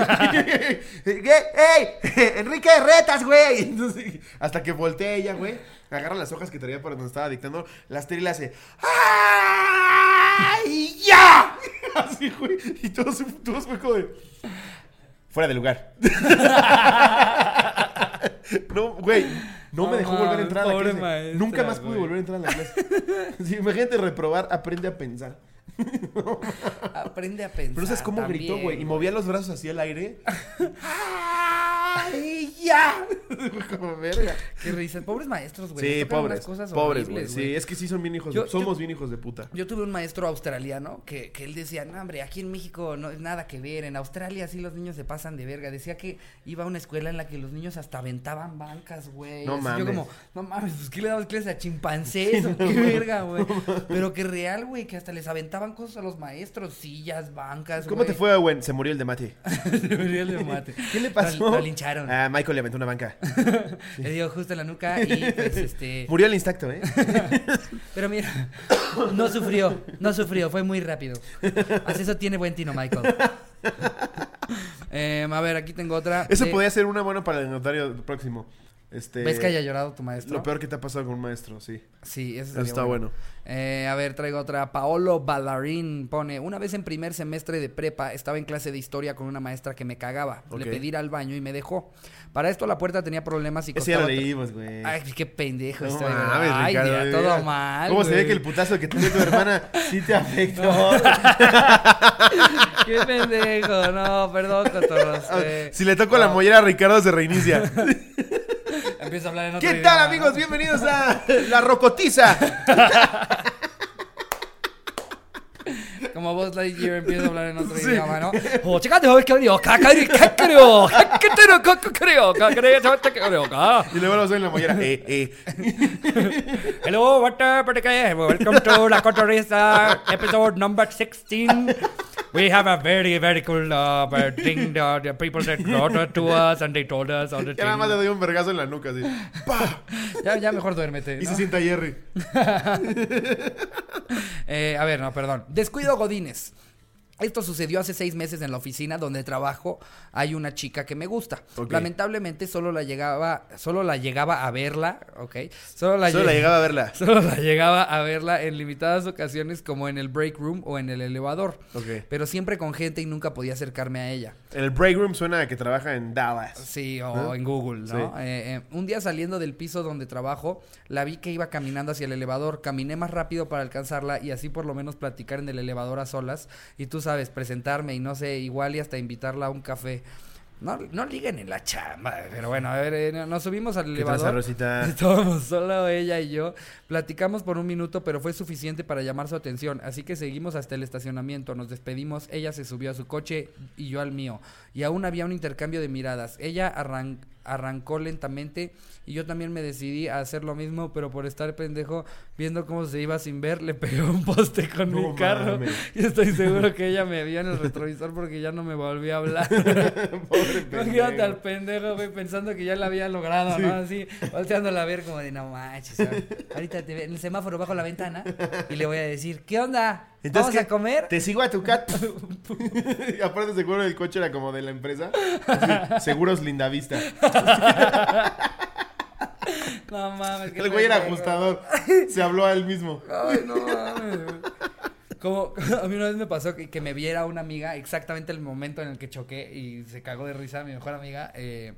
¡Ey! ¡Enrique Retas, güey! Entonces, hasta que voltea ella, güey, agarra las hojas que traía para donde estaba dictando, las tira y le hace ¡Ay! ¡Ya! Así, güey. Y todos, todos fue como de. Fuera de lugar. no, güey. No, me dejó volver a entrar a la clase. maestra, Nunca más pude güey. volver a entrar a la clase. Sí, imagínate reprobar, aprende a pensar. Aprende a pensar. Pero sabes cómo también, gritó, güey. Y movía los brazos hacia el aire. ¡Ay, ya! como verga. Qué risa. Pobres maestros, güey. Sí, pobres. cosas pobres, güey. Sí, es que sí son bien hijos Yo- de... Somos yo- bien hijos de puta. Yo tuve un maestro australiano que, que él decía, no, hombre, aquí en México no es nada que ver. En Australia sí los niños se pasan de verga. Decía que iba a una escuela en la que los niños hasta aventaban bancas, güey. No Así mames. Yo como, no mames, pues ¿qué le dabas clases a chimpancés o qué verga, güey? Pero que real, güey, que hasta les aventaban cosas a los maestros, sillas, bancas, ¿Cómo te fue, güey? Se murió el de Mate. Debería de mate. ¿Qué le pasó? Lo, lincharon. Ah, Michael le aventó una banca. Le dio justo en la nuca y pues este... Murió al instacto, ¿eh? Pero mira, no sufrió, no sufrió, fue muy rápido. Así eso tiene buen tino, Michael. Em, a ver, aquí tengo otra. Eso de- podría ser una buena para el notario próximo. Este, ¿Ves que haya llorado tu maestro? Lo peor que te ha pasado con un maestro, sí. Sí, eso Eso está bueno. Eh, a ver, traigo otra. Paolo Ballarín pone: Una vez en primer semestre de prepa estaba en clase de historia con una maestra que me cagaba. Le pedí ir al baño y me dejó. Para esto la puerta tenía problemas y Ese ya lo costaba. leímos, güey. Ay, qué pendejo No estoy. mames, Ay, Ricardo, mira, todo mal. ¿Cómo se ve que el putazo que tiene tu hermana sí te afectó? Qué pendejo, no, perdón, cotorros. eh. si le toco la mollera a Ricardo se reinicia. Empiezo a hablar en otro ¿Qué tal, amigos? Bienvenidos a La Rocotiza. Como vos Lightyear empiezo a hablar en otro idioma, ¿no? Oh, chica, te voy a decir, kakari, kakrio, kakatero, kakakrio, kakare, kakakrio, ka. Y luego lo soy en la mollera. Eh, eh. Hello, what up? Welcome to La Cotorrisa, episode number 16. We have a very, very cool uh, thing. Uh, the people that brought it to us and they told us all the Ya nada más le doy un vergazo en la nuca, así. ¡Pah! Ya, ya mejor duérmete. Y ¿no? se sienta Jerry. Eh, a ver, no, perdón. Descuido Godines. Esto sucedió hace seis meses en la oficina donde trabajo. Hay una chica que me gusta. Lamentablemente solo la llegaba, solo la llegaba a verla, ¿ok? Solo la, Solo la llegaba a verla. Solo la llegaba a verla en limitadas ocasiones como en el break room o en el elevador. Ok. Pero siempre con gente y nunca podía acercarme a ella. El break room suena a que trabaja en Dallas. Sí, o en Google, ¿no? Sí. Eh, eh, un día saliendo del piso donde trabajo, la vi que iba caminando hacia el elevador. Caminé más rápido para alcanzarla y así por lo menos platicar en el elevador a solas. Y tú sabes, presentarme y no sé, igual y hasta invitarla a un café. No, no liguen en la chamba, pero bueno, a ver, eh, nos subimos al ¿Qué tranza, elevador. Rosita? Estábamos solo ella y yo. Platicamos por un minuto, pero fue suficiente para llamar su atención. Así que seguimos hasta el estacionamiento. Nos despedimos. Ella se subió a su coche y yo al mío. Y aún había un intercambio de miradas. Ella arran- arrancó lentamente y yo también me decidí a hacer lo mismo, pero por estar pendejo viendo cómo se iba sin ver, le pegué un poste con No mi carro. mames. Y estoy seguro que ella me vio en el retrovisor porque ya no me volvió a hablar. Pobre Imagínate al pendejo. pendejo, güey, pensando que ya la había logrado, ¿no? Así, volteándola a ver como de, no manches, ¿sabes? ahorita te ve en el semáforo bajo la ventana y le voy a decir, ¿qué onda? ¿Vamos ¿qué? a comer? Te sigo a tu cat. Aparte, seguro el coche era como de la empresa. Así, Seguros Lindavista. No mames. El güey era ajustador. Se habló a él mismo. Ay, no mames. Como a mí una vez me pasó que, que me viera una amiga exactamente el momento en el que choqué y se cagó de risa mi mejor amiga, eh,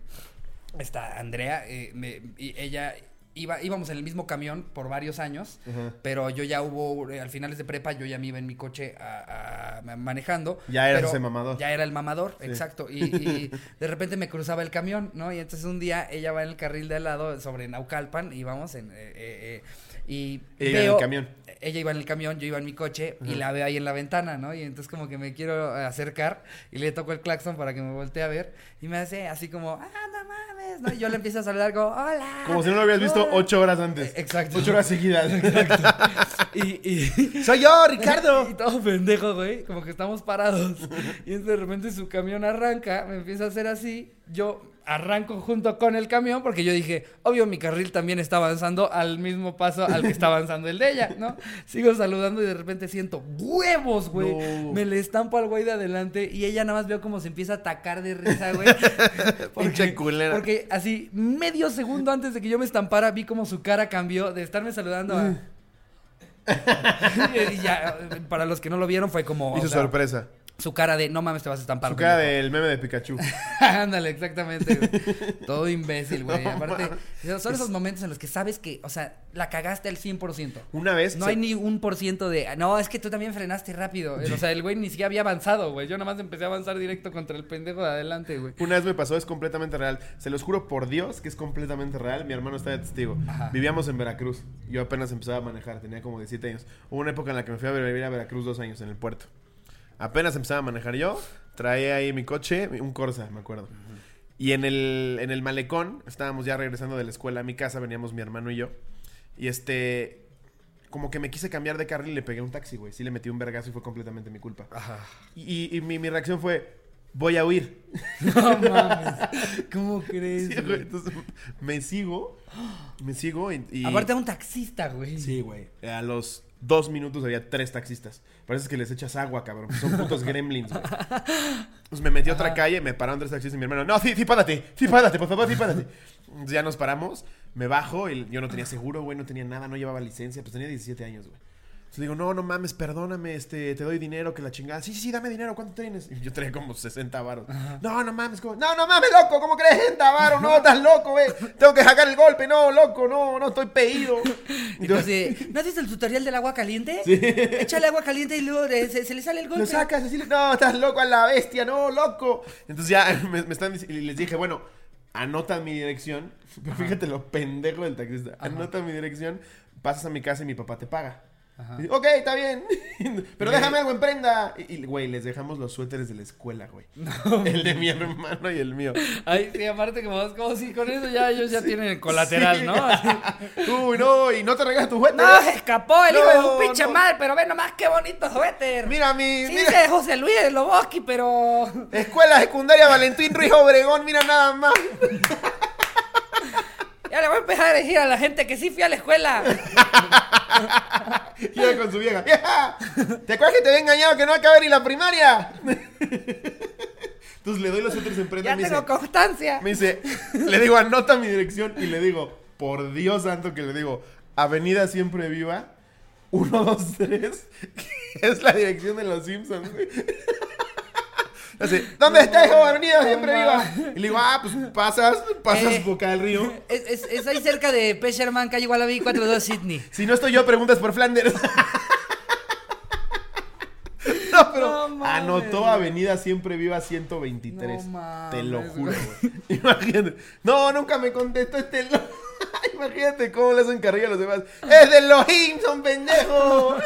esta Andrea, eh, me- y ella iba, íbamos en el mismo camión por varios años, pero yo ya hubo, eh, al finales de prepa, yo ya me iba en mi coche a- a- ma- manejando. Ya pero ese mamador. Ya era el mamador, Sí. exacto. Y, y de repente me cruzaba el camión, ¿no? Y entonces un día ella va en el carril de al lado sobre Naucalpan y vamos en... eh, eh, eh, y iba en el veo- camión. Ella iba en el camión, yo iba en mi coche y la veo ahí en la ventana, ¿no? Y entonces como que me quiero acercar y le toco el claxon para que me voltee a ver y me hace así como, ah, no mames, ¿no? Y yo le empiezo a saludar como, hola. Como si no lo hubieras visto hola". ocho horas antes. Eh, Exacto. Ocho horas seguidas. Y, y, Soy yo, Ricardo. y todo pendejo, güey, como que estamos parados. Y entonces de repente su camión arranca, me empieza a hacer así, yo arranco junto con el camión porque yo dije, obvio mi carril también está avanzando al mismo paso al que está avanzando el de ella, ¿no? Sigo saludando y de repente siento huevos, güey. No. Me le estampo al güey de adelante y ella nada más veo como se empieza a atacar de risa, güey. Pinche culera. Porque así medio segundo antes de que yo me estampara vi como su cara cambió de estarme saludando a... y ya, para los que no lo vieron fue como... Y su sea, sorpresa. Su cara de no mames te vas a estampar. Su cara pendejo". del meme de Pikachu. Ándale, exactamente. güey. Todo imbécil, güey. Aparte, son esos momentos en los que sabes que, o sea, la cagaste al 100%. Una vez. No se- hay ni un por ciento de, no, es que tú también frenaste rápido. O sea, el güey ni siquiera había avanzado, güey. Yo nada más empecé a avanzar directo contra el pendejo de adelante, güey. Una vez me pasó, es completamente real. Se los juro por Dios que es completamente real. Mi hermano está de testigo. Ajá. Vivíamos en Veracruz. Yo apenas empezaba a manejar, tenía como 17 años. Hubo una época en la que me fui a vivir a Veracruz dos años en el puerto. Apenas empezaba a manejar yo, traía ahí mi coche, un Corsa, me acuerdo. Y en el, en el malecón, estábamos ya regresando de la escuela a mi casa, veníamos mi hermano y yo. Y este, como que me quise cambiar de carril y le pegué un taxi, güey. Sí le metí un vergazo y fue completamente mi culpa. Ajá. Y, y mi, mi reacción fue, voy a huir. No mames. ¿Cómo crees? Sí, güey? güey, entonces me sigo, me sigo y... y- Aparte a un taxista, güey. Sí, güey. A los dos minutos había tres taxistas. Parece que les echas agua, cabrón. Son putos gremlins, güey. Pues me metí a otra calle, me pararon tres taxistas y mi hermano, no, sí, sí, párate, sí, párate, por favor, sí, párate. Entonces ya nos paramos, me bajo y yo no tenía seguro, güey, no tenía nada, no llevaba licencia, pues tenía 17 años, güey. Entonces digo, no, no mames, perdóname, este, te doy dinero, que la chingada. Sí, sí, sí, dame dinero, ¿cuánto tienes? Y yo traía como 60 varos. No, no mames, como, no, no mames, loco, ¿cómo crees 60 varos? No, estás loco, güey. Tengo que sacar el golpe, no, loco, no, no, estoy pedido. Así, ¿no visto el tutorial del agua caliente? Sí. Échale agua caliente y luego se, se le sale el golpe. Lo sacas así, no, estás loco a la bestia, no, loco. Entonces ya me, me están y les dije, bueno, anota mi dirección. Pero fíjate lo pendejo del taxista. Anota mi dirección, pasas a mi casa y mi papá te paga. Dice, ok, está bien. Pero déjame algo en prenda. Y, y, güey, les dejamos los suéteres de la escuela, güey. El de mi hermano y el mío. Ay, sí, aparte como, como si con eso ya ellos ya tienen el colateral, Sí. ¿no? Así. Uy, no, y no te regalas tu suéter. No, se escapó el hijo de un pinche no. mal, pero ve nomás qué bonito suéter. Mira mi. Sí, mira. José Luis de Loboski, pero... Escuela secundaria Valentín Ruiz Obregón, mira nada más. Ya le voy a empezar a decir a la gente que sí fui a la escuela. Ella con su vieja. ¡Vieja! ¿Te acuerdas que te había engañado que no acabé ni la primaria? Entonces le doy los en prenda Ya me dice, tengo constancia. me dice, le digo, anota mi dirección y le digo, por Dios santo que le digo, Avenida Siempre Viva, 123, que es la dirección de los Simpsons, güey. Así, ¿dónde está, hijo? Avenida Siempre Viva. Y le digo, ah, pues pasas, pasas Eh. boca del río. Es, es, es ahí cerca de Pesherman, calle Wallaby 42 Sydney. Si no estoy yo, preguntas por Flanders. No, pero No anotó. Avenida Siempre Viva 123. No mames, Te lo juro, güey. Imagínate. No, nunca me contestó este. lo- Imagínate cómo le hacen carrilla a los demás. ¡Es de los Simpson, pendejo!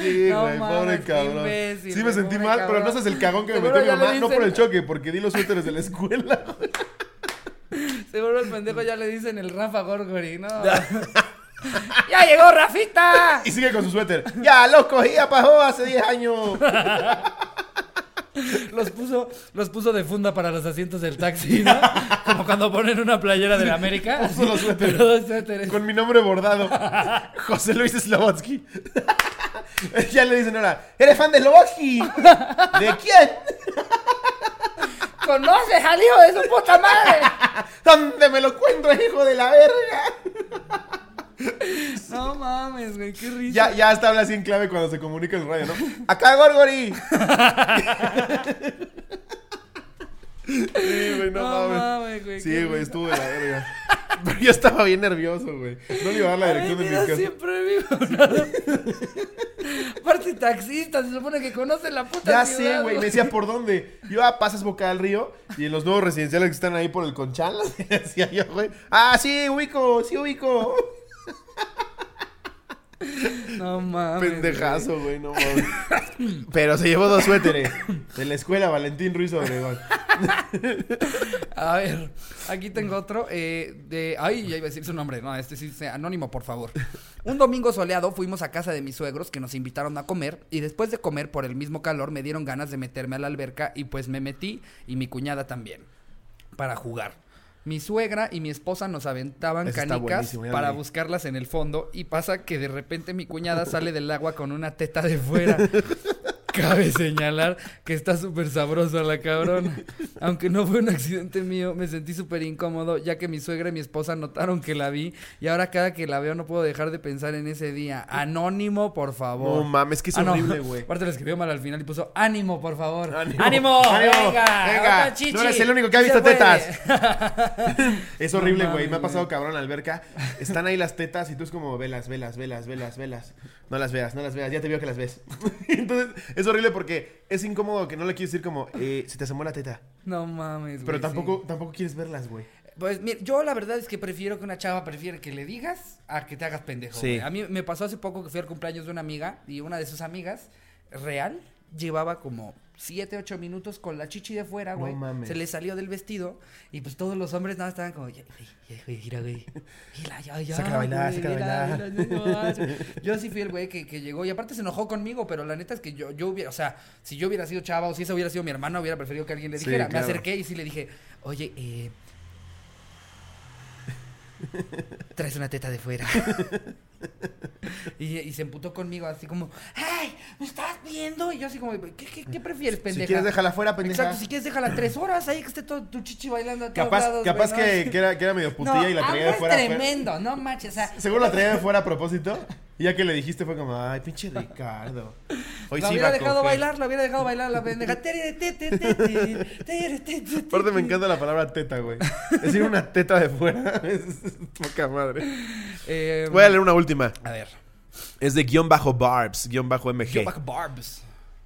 Sí, No güey, pobre mames, cabrón. imbécil, sí me sentí mal, pero no seas el cagón que me metió mi mamá. No por el choque, porque di los suéteres de la escuela. Seguro el pendejo ya le dicen el Rafa Gorgori, ¿no? ¡Ya llegó Rafita! Y sigue con su suéter. Ya, los cogía pajo hace 10 años. Los puso, los puso de funda para los asientos del taxi, ¿no? Como cuando ponen una playera de la América. Puso los suéteres. Pero dos suéteres. Con mi nombre bordado. José Luis Slobotsky. ya le dicen ahora, ¿eres fan de Slobotsky? ¿De quién? ¡Conoces al hijo de su puta madre! ¿Dónde me lo encuentro, hijo de la verga? No mames, güey, qué risa. Ya, ya hasta habla así en clave cuando se comunica en radio, ¿no? ¡Acá, Gorgori! Sí, güey, no, No mames. mames, güey, Sí, güey, estuvo de la verga. Pero yo estaba bien nervioso, güey. No le iba a dar la dirección de mi casa. siempre vivo. Aparte taxista, se supone que conoce la puta Ya ciudad, sé, güey. Me decía, ¿por dónde? Yo, ah, pasas boca del río. Y en los nuevos residenciales que están ahí por el Conchal, decía yo, güey. Ah, sí, ubico, sí ubico. No mames. Pendejazo, güey, no mames. Pero se llevó dos suéteres. De la escuela Valentín Ruiz Obregón. A ver, aquí tengo otro. eh, de. Ay, ya iba a decir su nombre. No, este sí, anónimo, por favor. Un domingo soleado fuimos a casa de mis suegros que nos invitaron a comer. Y después de comer, por el mismo calor, me dieron ganas de meterme a la alberca. Y pues me metí. Y mi cuñada también. Para jugar. Mi suegra y mi esposa nos aventaban canicas para vi. buscarlas en el fondo. Y pasa que de repente mi cuñada sale del agua con una teta de fuera. Cabe señalar que está súper sabrosa la cabrona. Aunque no fue un accidente mío, me sentí súper incómodo, ya que mi suegra y mi esposa notaron que la vi. Y ahora cada que la veo no puedo dejar de pensar en ese día. Anónimo, por favor. No mames, que es Ah, no. horrible, güey. Aparte lo escribió mal al final y puso ánimo, por favor. Ánimo. ¡Ánimo! Ánimo. ¡Venga! Venga. No eres el único que ha visto tetas. Es horrible, güey. Me ha pasado cabrón en la alberca. Están ahí las tetas y tú es como, velas, velas, velas, velas, velas. No las veas, no las veas. Ya te veo que las ves. Entonces, es horrible porque es incómodo que no le quieres decir como, eh, se te asomó la teta. No mames, Pero güey, tampoco, sí. tampoco quieres verlas, güey. Pues mira, yo la verdad es que prefiero que una chava prefiere que le digas a que te hagas pendejo. Sí. A mí me pasó hace poco que fui al cumpleaños de una amiga y una de sus amigas, real, llevaba como 7, 8 minutos con la chichi de fuera, No güey. mames. Se le salió del vestido y pues todos los hombres nada estaban como, güey, güey, mira, güey. Mira, ya, ya. Sácala a bailar, güey, sácala a mira, bailar. no, no, Yo sí fui el güey que, que llegó y aparte se enojó conmigo, pero la neta es que yo, yo hubiera, o sea, si yo hubiera sido chava o si esa hubiera sido mi hermana, hubiera preferido que alguien le Sí, dijera. claro. Me acerqué y sí le dije, oye, eh. Traes una teta de fuera. y, y se emputó conmigo así como, ¡ay! ¿Me estás viendo? Y yo así como, ¿qué, qué, qué prefieres, pendeja? Si quieres, déjala fuera, pendeja. Exacto, si quieres déjala tres horas ahí que esté todo tu chichi bailando a todos Capaz, lados, capaz que, que era, que era medio putilla No, y la traía de fuera. fue- tremendo, no manches, o sea, Seguro la traía de fuera a propósito. Y ya que le dijiste fue como, ay, pinche Ricardo. Hoy la sí hubiera dejado coger". bailar, la huera dejado bailar la pendeja. Tere, te, te, te, te, tere, te, te, te. Aparte me encanta la palabra teta, güey. Decir una teta de fuera es poca madre. Eh, Voy a leer una última. A ver. Es de guion bajo barbs, guion bajo MG. back Barbs.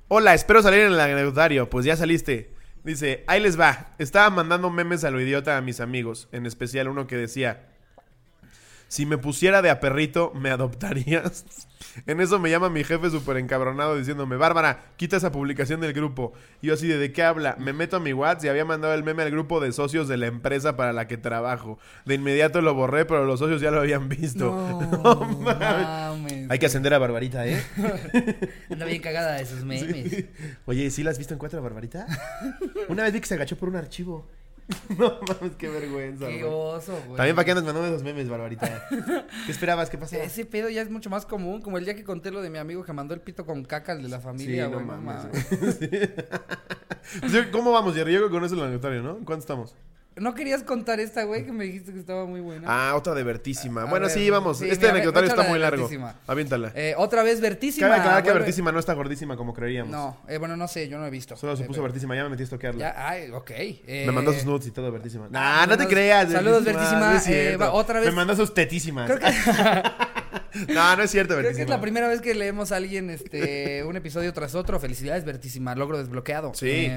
Hola, espero salir en el anecdotario. Pues ya saliste. Dice, ahí les va. Estaba mandando memes a lo idiota a mis amigos. En especial uno que decía, si me pusiera de a perrito, ¿me adoptarías? En eso me llama mi jefe súper encabronado diciéndome, Bárbara, quita esa publicación del grupo. Y yo así de, ¿de qué habla? Me meto a mi WhatsApp y había mandado el meme al grupo de socios de la empresa para la que trabajo. De inmediato lo borré, pero los socios ya lo habían visto. No, mames. mames. Hay que ascender a Barbarita, ¿eh? Anda bien cagada de sus memes. Oye, ¿sí la has visto en cuatro, Barbarita? Una vez vi que se agachó por un archivo. No mames, qué vergüenza, Qué güey. oso, güey. También para qué andas mandando esos memes, Barbarita. ¿Qué esperabas? ¿Qué pasó? Ese pedo ya es mucho más común, como el día que conté lo de mi amigo que mandó el pito con caca al de la familia, Sí, no güey. no mames, mames. Sí. Sí, ¿Cómo vamos, Jerry? Yo creo que con eso el anecdotario, ¿no? ¿Cuánto estamos? ¿No querías contar esta, güey, que me dijiste que estaba muy buena? Ah, otra de Vertísima. A bueno, ver, sí, vamos. sí, este anecdotario está muy largo. Vertísima. Aviéntala. Eh, otra vez Vertísima. Cabe aclarar que Vertísima no está gordísima como creeríamos. No, eh, bueno, no sé, yo no he visto. Solo se Eh, puso pero- Vertísima. Ya me metí a estoquearla. Ay, ok. eh, Me mandó sus nudes y todo, Vertísima. Nah, ah, no te creas. saludos, Vertísima, eh, va, otra vez- Me mandó sus tetísimas. Creo que, No, no es cierto, creo que Vertísima. es la primera vez que leemos a alguien este, un episodio tras otro. Felicidades, Vertísima, logro desbloqueado. Sí.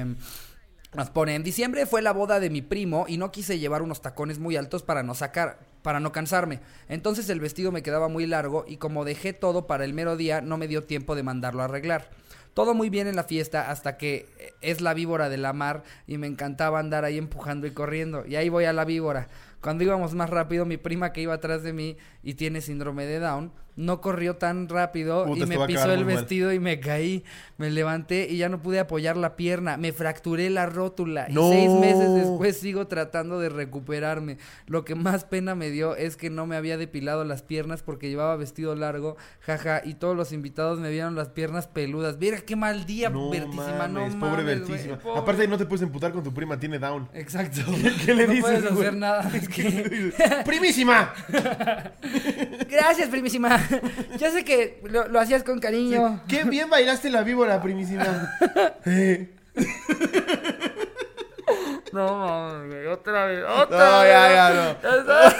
Nos pone, en diciembre fue la boda de mi primo y no quise llevar unos tacones muy altos para no sacar, para no cansarme. Entonces el vestido me quedaba muy largo y como dejé todo para el mero día, no me dio tiempo de mandarlo a arreglar. Todo muy bien en la fiesta hasta que eh, es la víbora de la mar y me encantaba andar ahí empujando y corriendo. Y ahí voy a la víbora. Cuando íbamos más rápido, mi prima que iba atrás de mí y tiene síndrome de Down, no corrió tan rápido Puta, y me pisó el mal. vestido y me caí. Me levanté y ya no pude apoyar la pierna. Me fracturé la rótula. No. Y seis meses después sigo tratando de recuperarme. Lo que más pena me dio es que no me había depilado las piernas porque llevaba vestido largo. Jaja. Y todos los invitados me vieron las piernas peludas. Mira qué mal día, No Vertísima. No mames, pobre mames, Vertísima. pobre. Aparte, no te puedes emputar con tu prima, tiene down. Exacto. ¿Qué le no dices, puedes güey? hacer nada. ¡Primísima! Gracias, primísima. Ya sé que lo, lo hacías con cariño. Qué bien bailaste la víbora, primísima. Eh. No mames, güey, otra vez, otra No, vez. ya, ya, no. Ya está.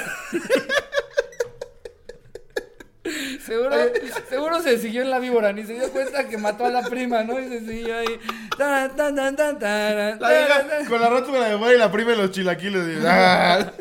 Seguro, seguro se siguió en la víbora, ni se dio cuenta que mató a la prima, ¿no? Y se siguió ahí. Tan, tan, tan, tan, tan, La tan, vieja tan. con la rótula de fuera y la prima en los chilaquiles. y- ¡Ah!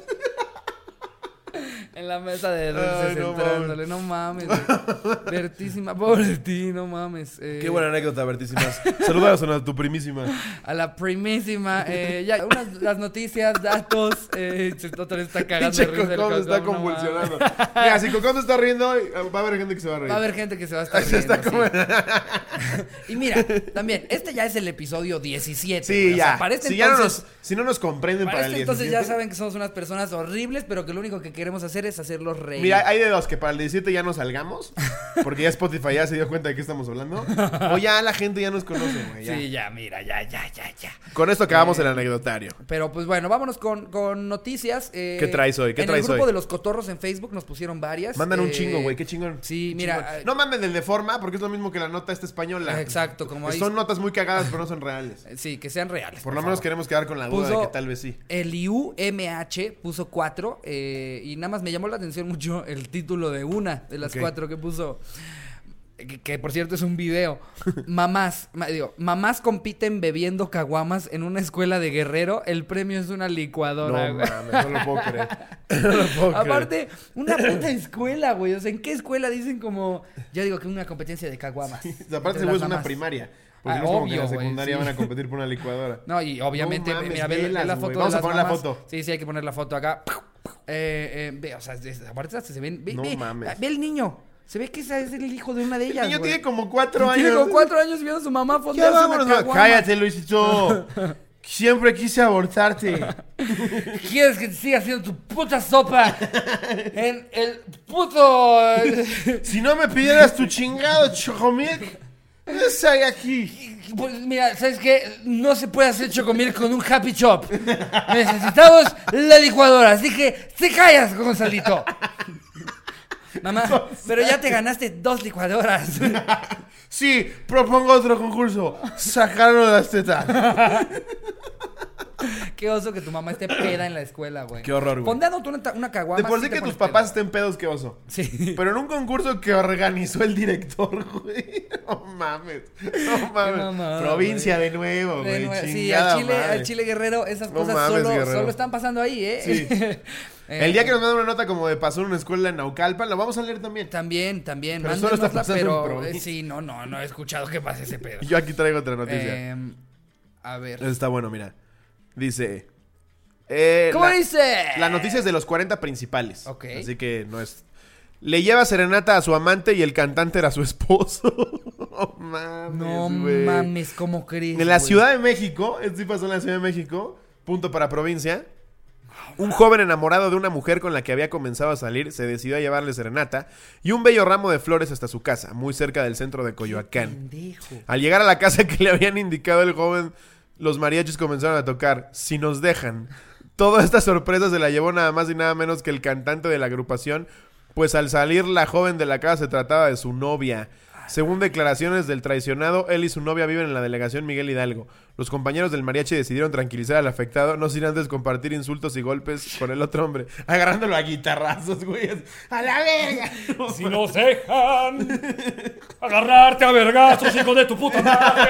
En la mesa de dulces no entrándole, no mames. güey. Vertísima, pobre de ti, no mames. eh, Qué buena anécdota, Bertísimas. Saludos a tu primísima. A la primísima, eh, ya, unas las noticias, datos, eh, vez está cagando Pinche Cocón se está no mames. convulsionando. Mira, si Cocón está riendo, va a haber gente que se va a reír. Va a haber gente que se va a estar Se está riendo, como- sí. Y mira, también, este ya es el episodio 17. Sí, güey, o sea, ya. para este si, ya no entonces, nos, si no nos comprenden para para, este el entonces 17. ya saben que somos unas personas horribles, pero que lo único que queremos hacer es hacerlos reír. Mira, hay de dos, que para el 17 ya no salgamos, porque ya Spotify ya se dio cuenta de qué estamos hablando, o ya la gente ya nos conoce, güey. ya. Sí, ya, mira, ya, ya, ya, ya. Con esto acabamos el anecdotario. Pero pues bueno, vámonos con, con noticias. eh, ¿Qué traes hoy? ¿Qué en traes el grupo hoy? de los cotorros en Facebook nos pusieron varias. Mandan un eh, chingo, güey, qué chingón. Sí, mira, chingón. eh, No manden el de forma, porque es lo mismo que la nota esta española. Exacto, como ahí- Son notas muy cagadas, pero no son reales. eh, Sí, que sean reales. Por lo menos queremos quedar con la duda Puso de que tal vez sí. El IUMH puso cuatro eh, y nada más me llamó la atención mucho el título de una de las cuatro que puso. Que, que, por cierto es un video. Mamás, ma- digo, mamás compiten bebiendo caguamas en una escuela de Guerrero. El premio es una licuadora. No güey. mames, no lo puedo creer. No lo puedo creer. Aparte, una puta escuela, güey. O sea, ¿en qué escuela dicen como. Yo digo que una competencia de caguamas. Aparte, seguro es una primaria. Porque Ah, no es como que en la secundaria sí. van a competir por una licuadora. No, y obviamente, No mames, mira, ve, ve velas, la foto Vamos de a poner la foto. Sí, sí, hay que poner la foto acá. Eh, eh, ve, o sea, es- aparte hasta se ven. Ve, No ve, mames. ve el niño. Se ve que ese es el hijo de una de El ellas. niño güey. tiene como cuatro años. Tiene como cuatro años viendo a su mamá Ya fondearse una vámonos, caguama. Cállate, Luisito. Siempre quise abortarte. ¿Quieres que te siga haciendo tu puta sopa? en el puto. Si no me pidieras tu chingado chocomilk, no estaría aquí. Pues mira, ¿sabes qué? No se puede hacer chocomil con un happy chop. Necesitamos la licuadora. Así que te callas, Gonzalito. Mamá, pero ya te ganaste dos licuadoras. Sí, propongo otro concurso. Sacarlo de las tetas. Qué oso que tu mamá esté peda en la escuela, güey. Qué horror, güey. Fondeándote una, ta- una caguama. De por sí que tus papás peda. estén pedos, qué oso. Sí. Pero en un concurso que organizó el director, güey. No mames. No mames. Provincia de nuevo, De güey. nuevo, sí, al Chile, al Chile Guerrero, esas No cosas mames, solo, Guerrero. solo están pasando ahí, ¿eh? Sí. Eh, El día que nos mandan una nota como de pasó en una escuela en Naucalpan, la vamos a leer también. También, también. Pero solo está pasando en pero, eh, sí, no, no, no he escuchado que pase ese pedo. Yo aquí traigo otra noticia. Em, a ver. Eso está bueno, mira. Dice. eh, ¿Cómo la- dice? La noticia es de los 40 principales. Ok. Así que no es. Le lleva serenata a su amante y el cantante era su esposo. no mames. No güey. mames, ¿cómo crees? En la? Ciudad de México, esto sí pasó en la Ciudad de México, Punto para provincia. Un joven enamorado de una mujer con la que había comenzado a salir se decidió a llevarle serenata y un bello ramo de flores hasta su casa, muy cerca del centro de Coyoacán. Al llegar a la casa que le habían indicado el joven, los mariachis comenzaron a tocar Si nos dejan. Toda esta sorpresa se la llevó nada más y nada menos que el cantante de la agrupación, pues al salir la joven de la casa se trataba de su novia. Según declaraciones del traicionado, él y su novia viven en la delegación Miguel Hidalgo. Los compañeros del mariachi decidieron tranquilizar al afectado, no sin antes compartir insultos y golpes con el otro hombre, agarrándolo a guitarrazos, güey. ¡A la verga! Si nos dejan agarrarte a vergazos, hijo de tu puta madre.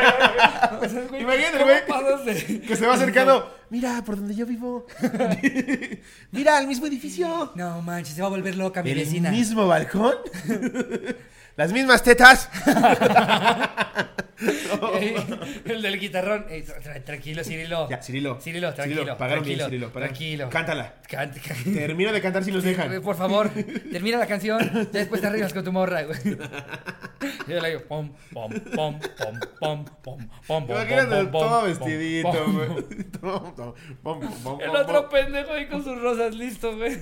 Imagínate, ¿Cómo güey. pasas de- Que se va acercando. Mira, por donde yo vivo. Mira, el mismo edificio. No manches, se va a volver loca mi ¿El vecina. mismo balcón? las mismas tetas. no. el, del guitarrón. Tra tranquilo, Cirilo. Ya, Cirilo. Cirilo, tranquilo. Cirilo, pagaron tranquilo, bien, Cirilo. Pagaron. Tranquilo. Cántala. Cant termina de cantar si los dejan. Por favor, termina la canción. Ya después te arreglas con tu morra, güey. Yo le digo, pom, pom, pom, pom, pom, pom, pom, todo vestidito, güey. El otro pendejo ahí con sus rosas listo, güey.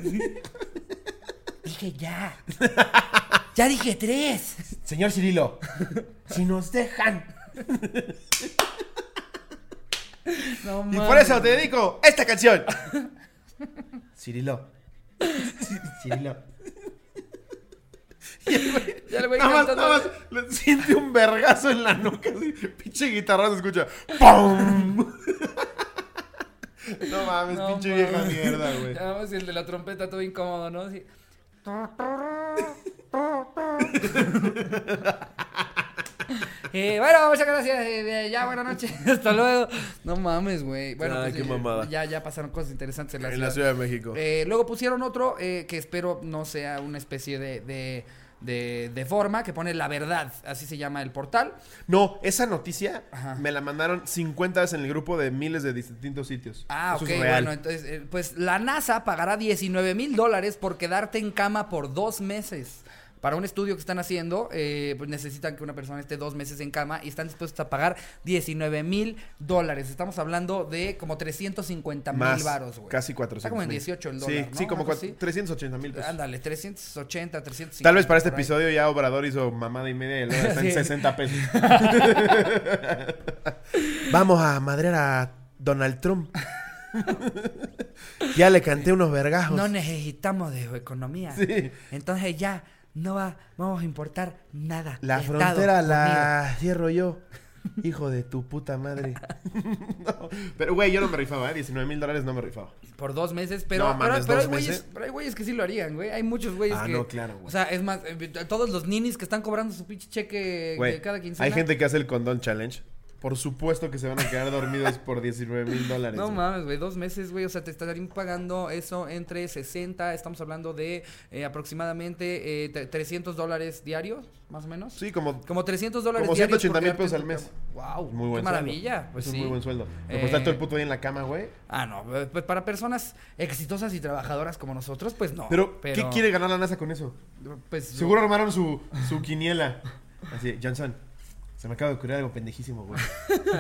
Dije ya. Ya dije tres. Señor Cirilo, si nos dejan. No Y por eso te dedico esta canción. Cirilo. Cirilo. Ya le voy Nada más, nada más, le siente un vergazo en la nuca. Así, pinche guitarra se escucha. ¡Pum! No mames, No pinche vieja mierda, güey. Nada más el de la trompeta todo incómodo, ¿no? Así. Eh, bueno, muchas gracias. eh, ya, buenas noches. Hasta luego. No mames, güey. Bueno, Ay, pues, qué eh, mamada. Ya, ya pasaron cosas interesantes en la En ciudad. la Ciudad de México. Luego pusieron otro eh, que espero no sea una especie de, de, de, de forma, que pone la verdad. Así se llama el portal. No, esa noticia Ajá. me la mandaron 50 veces en el grupo de miles de distintos sitios. Ah, Eso ok, es real. bueno, entonces, pues la NASA pagará 19 mil dólares por quedarte en cama por dos meses. Para un estudio que están haciendo, eh, pues necesitan que una persona esté dos meses en cama y están dispuestos a pagar 19 mil dólares. Estamos hablando de como 350 mil varos, güey. casi 400 Está como en mil. 18 el Sí, dólar, ¿no? sí, como Algo cua- así. 380 mil pesos. Ándale, 380, 350. Tal vez para este episodio ya Obrador hizo mamada y media y en Sí. 60 pesos. Vamos a madrear a Donald Trump. ya le canté unos vergajos. No necesitamos de economía. Sí. Entonces ya no va, vamos a importar nada. La Estado frontera conmigo. la cierro yo. Hijo de tu puta madre. No, Pero, güey, yo no me rifaba, ¿eh? 19 mil dólares no me rifaba. Por dos meses, pero, No mames, pero dos hay güeyes, meses. pero hay güeyes que sí lo harían, güey. Hay muchos güeyes Ah, que. no, claro, güey. O sea, es más, eh, todos los ninis que están cobrando su pinche cheque Güey, de cada quincena. hay gente que hace el condón challenge. Por supuesto que se van a quedar dormidos por 19 mil dólares. No mames, güey, dos meses, güey. O sea, te estarían pagando eso entre 60, estamos hablando de eh, aproximadamente eh, tre- 300 dólares diarios, más o menos. Sí, como Como 300 dólares Como diarios. 180 mil pesos al mes. Wow, muy buen qué maravilla. sueldo. Pues es sí. un muy buen sueldo. Eh, por estar todo el puto día en la cama, güey. Ah, no, eh, pues para personas exitosas y trabajadoras como nosotros, pues no. Pero, ¿qué quiere ganar la NASA con eso? Pues, Seguro armaron su, su quiniela. Así, Johnson, se me acaba de ocurrir algo pendejísimo, güey.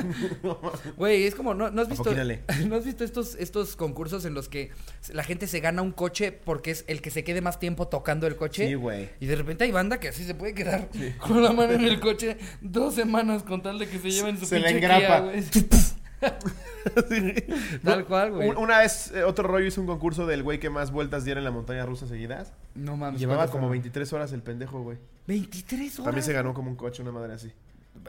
Güey, es como, ¿no, no has visto. ¿no has visto estos, estos concursos en los que la gente se gana un coche porque es el que se quede más tiempo tocando el coche? Sí, güey. Y de repente hay banda que así se puede quedar con la mano en el coche dos semanas con tal de que se lleven su Se le pinche engrapa. Tal cual, güey. Un- Una vez, eh, otro rollo hizo un concurso del güey que más vueltas diera en la montaña rusa seguidas. No mames. Llevaba ¿cuántas como fueron? 23 horas el pendejo, güey. 23 horas. También se ganó como un coche, una madre así.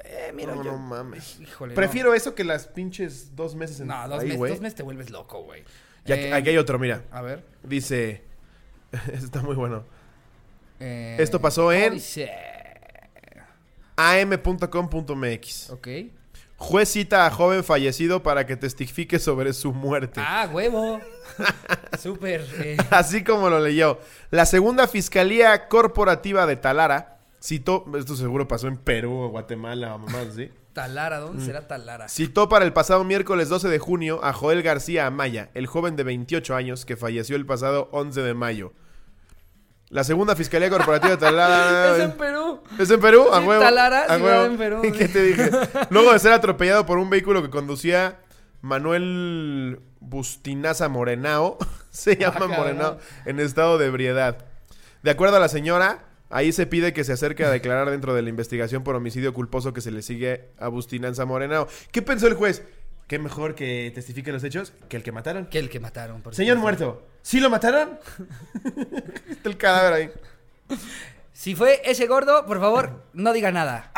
Eh, mira, no, yo- no mames. Híjole, Prefiero eso que las pinches dos meses en no dos, ahí, dos meses te vuelves loco, güey. Y aquí, Eh, aquí hay otro, mira. A ver. Dice. Está muy bueno. eh, Esto pasó ¿cómo en- dice? am.com.mx. Ok. Juez cita a joven fallecido para que testifique sobre su muerte. Ah, huevo. Súper. eh, Así como lo leyó. La segunda Fiscalía Corporativa de Talara citó, esto seguro pasó en Perú o Guatemala o mamás así, Talara, Mm. ¿dónde será Talara? citó para el pasado miércoles 12 de junio a Joel García Amaya, el joven de 28 años que falleció el pasado 11 de mayo. La segunda Fiscalía Corporativa de Talara... Es en Perú. ¿Es en Perú? A Sí, huevo. Talara, a huevo. en Perú. ¿Qué te dije? Luego de ser atropellado por un vehículo que conducía Manuel Bustinaza Morenao. Se llama cabrón. Morenao en estado de ebriedad. De acuerdo a la señora, ahí se pide que se acerque a declarar dentro de la investigación por homicidio culposo que se le sigue a Bustinanza Morenao. ¿Qué pensó el juez? ¿Qué mejor que testifique los hechos que el que mataron? Que el que mataron. por Señor supuesto. muerto, ¿sí lo mataron? Está el cadáver ahí. Si fue ese gordo, por favor, no diga nada.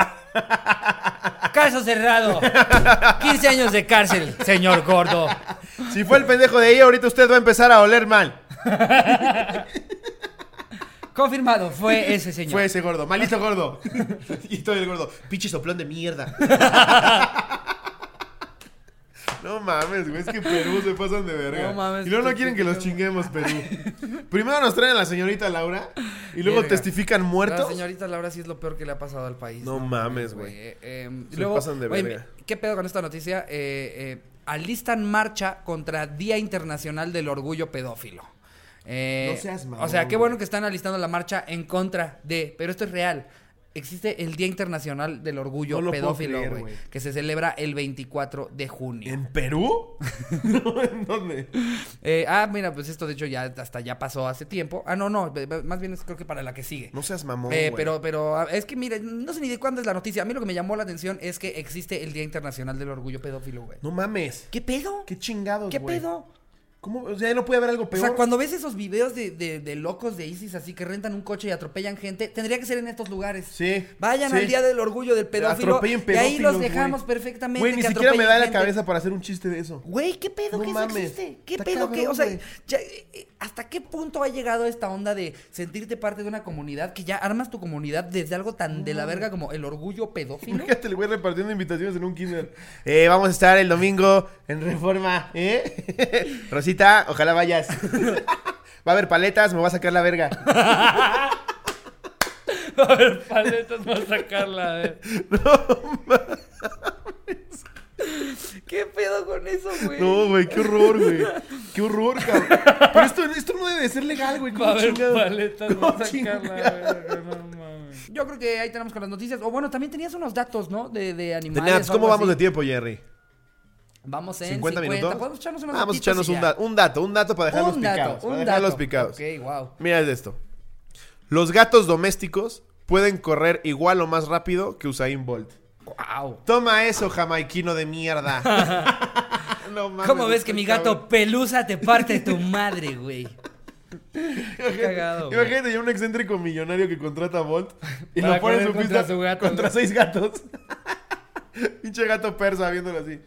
Caso cerrado. 15 años de cárcel, señor gordo. Si fue el pendejo de ahí, ahorita usted va a empezar a oler mal. Confirmado, fue ese señor. Fue ese gordo, malito gordo. y todo el gordo, pinche soplón de mierda. No mames, güey, es que Perú se pasan de verga. No mames, y luego no quieren que los chinguemos, Perú. Primero nos traen a la señorita Laura y luego Verga. testifican La muertos. señorita Laura sí es lo peor que le ha pasado al país. No mames, güey. Eh, eh, y Se luego, pasan de oye, verga. ¿Qué pedo con esta noticia? Eh, eh, alistan marcha contra Día Internacional del Orgullo Pedófilo. Eh, No seas mamón, O sea, qué bueno que están alistando la marcha en contra de, pero esto es real. Existe el Día Internacional del Orgullo No Pedófilo, güey, que se celebra el 24 de junio. ¿En Perú? no, ¿en dónde? Eh, ah, mira, pues esto de hecho ya hasta ya pasó hace tiempo. Ah, no, no, más bien es creo que para la que sigue. No seas mamón, Eh, pero, pero ah, es que mire, no sé ni de cuándo es la noticia. A mí lo que me llamó la atención es que existe el Día Internacional del Orgullo Pedófilo, güey. No mames. ¿Qué pedo? ¿Qué chingados, ¿Qué pedo? ¿Cómo? O sea, ya no puede haber algo O peor. sea, cuando ves esos videos de, de- de locos de ISIS así que rentan un coche y atropellan gente, tendría que ser en estos lugares. Sí. Vayan sí. al Día del Orgullo del Pedófilo Atropellen y ahí los dejamos perfectamente. Güey, ni que siquiera me da la gente. cabeza para hacer un chiste de eso. Güey, ¿qué pedo No que eso mames. existe? ¿Qué Está pedo que, cabrón, o sea, ya, eh, ¿hasta qué punto ha llegado esta onda de sentirte parte de una comunidad que ya armas tu comunidad desde algo tan de la verga como el orgullo pedófilo? Imagínate el güey repartiendo invitaciones en un kinder. Eh, vamos a estar el domingo en Reforma, ¿eh? Rosita, ojalá vayas. Va a haber paletas, me va a sacar la verga. A ver, paletas va a sacarla, a ver. ¿Qué pedo con eso, güey? No, güey, qué horror, güey. Qué horror, cabrón. Pero esto, esto no debe de ser legal, güey. ¿Cómo chingados? paletas ¿Cómo chingados? Yo creo que ahí tenemos con las noticias. O bueno, también tenías unos datos, ¿no? De, de animales. Tenías- ¿Cómo vamos de tiempo, Jerry? Vamos en 50 50, minutos. Podemos echarnos unos Vamos a echarnos un, da- un dato, un dato para dejarlos un dato, picados. un para dejarlos dato. picados. Ok, wow. Mira es esto. Los gatos domésticos pueden correr igual o más rápido que Usain Bolt. Wow. Toma eso, jamaiquino de mierda. No mames, ¿Cómo ves que mi cabrón. gato pelusa te parte tu madre, güey? cagado. Imagínate ya un excéntrico millonario que contrata a Bolt y Para lo pone en su contra pista su gato, contra seis gatos. Pinche gato persa viéndolo así.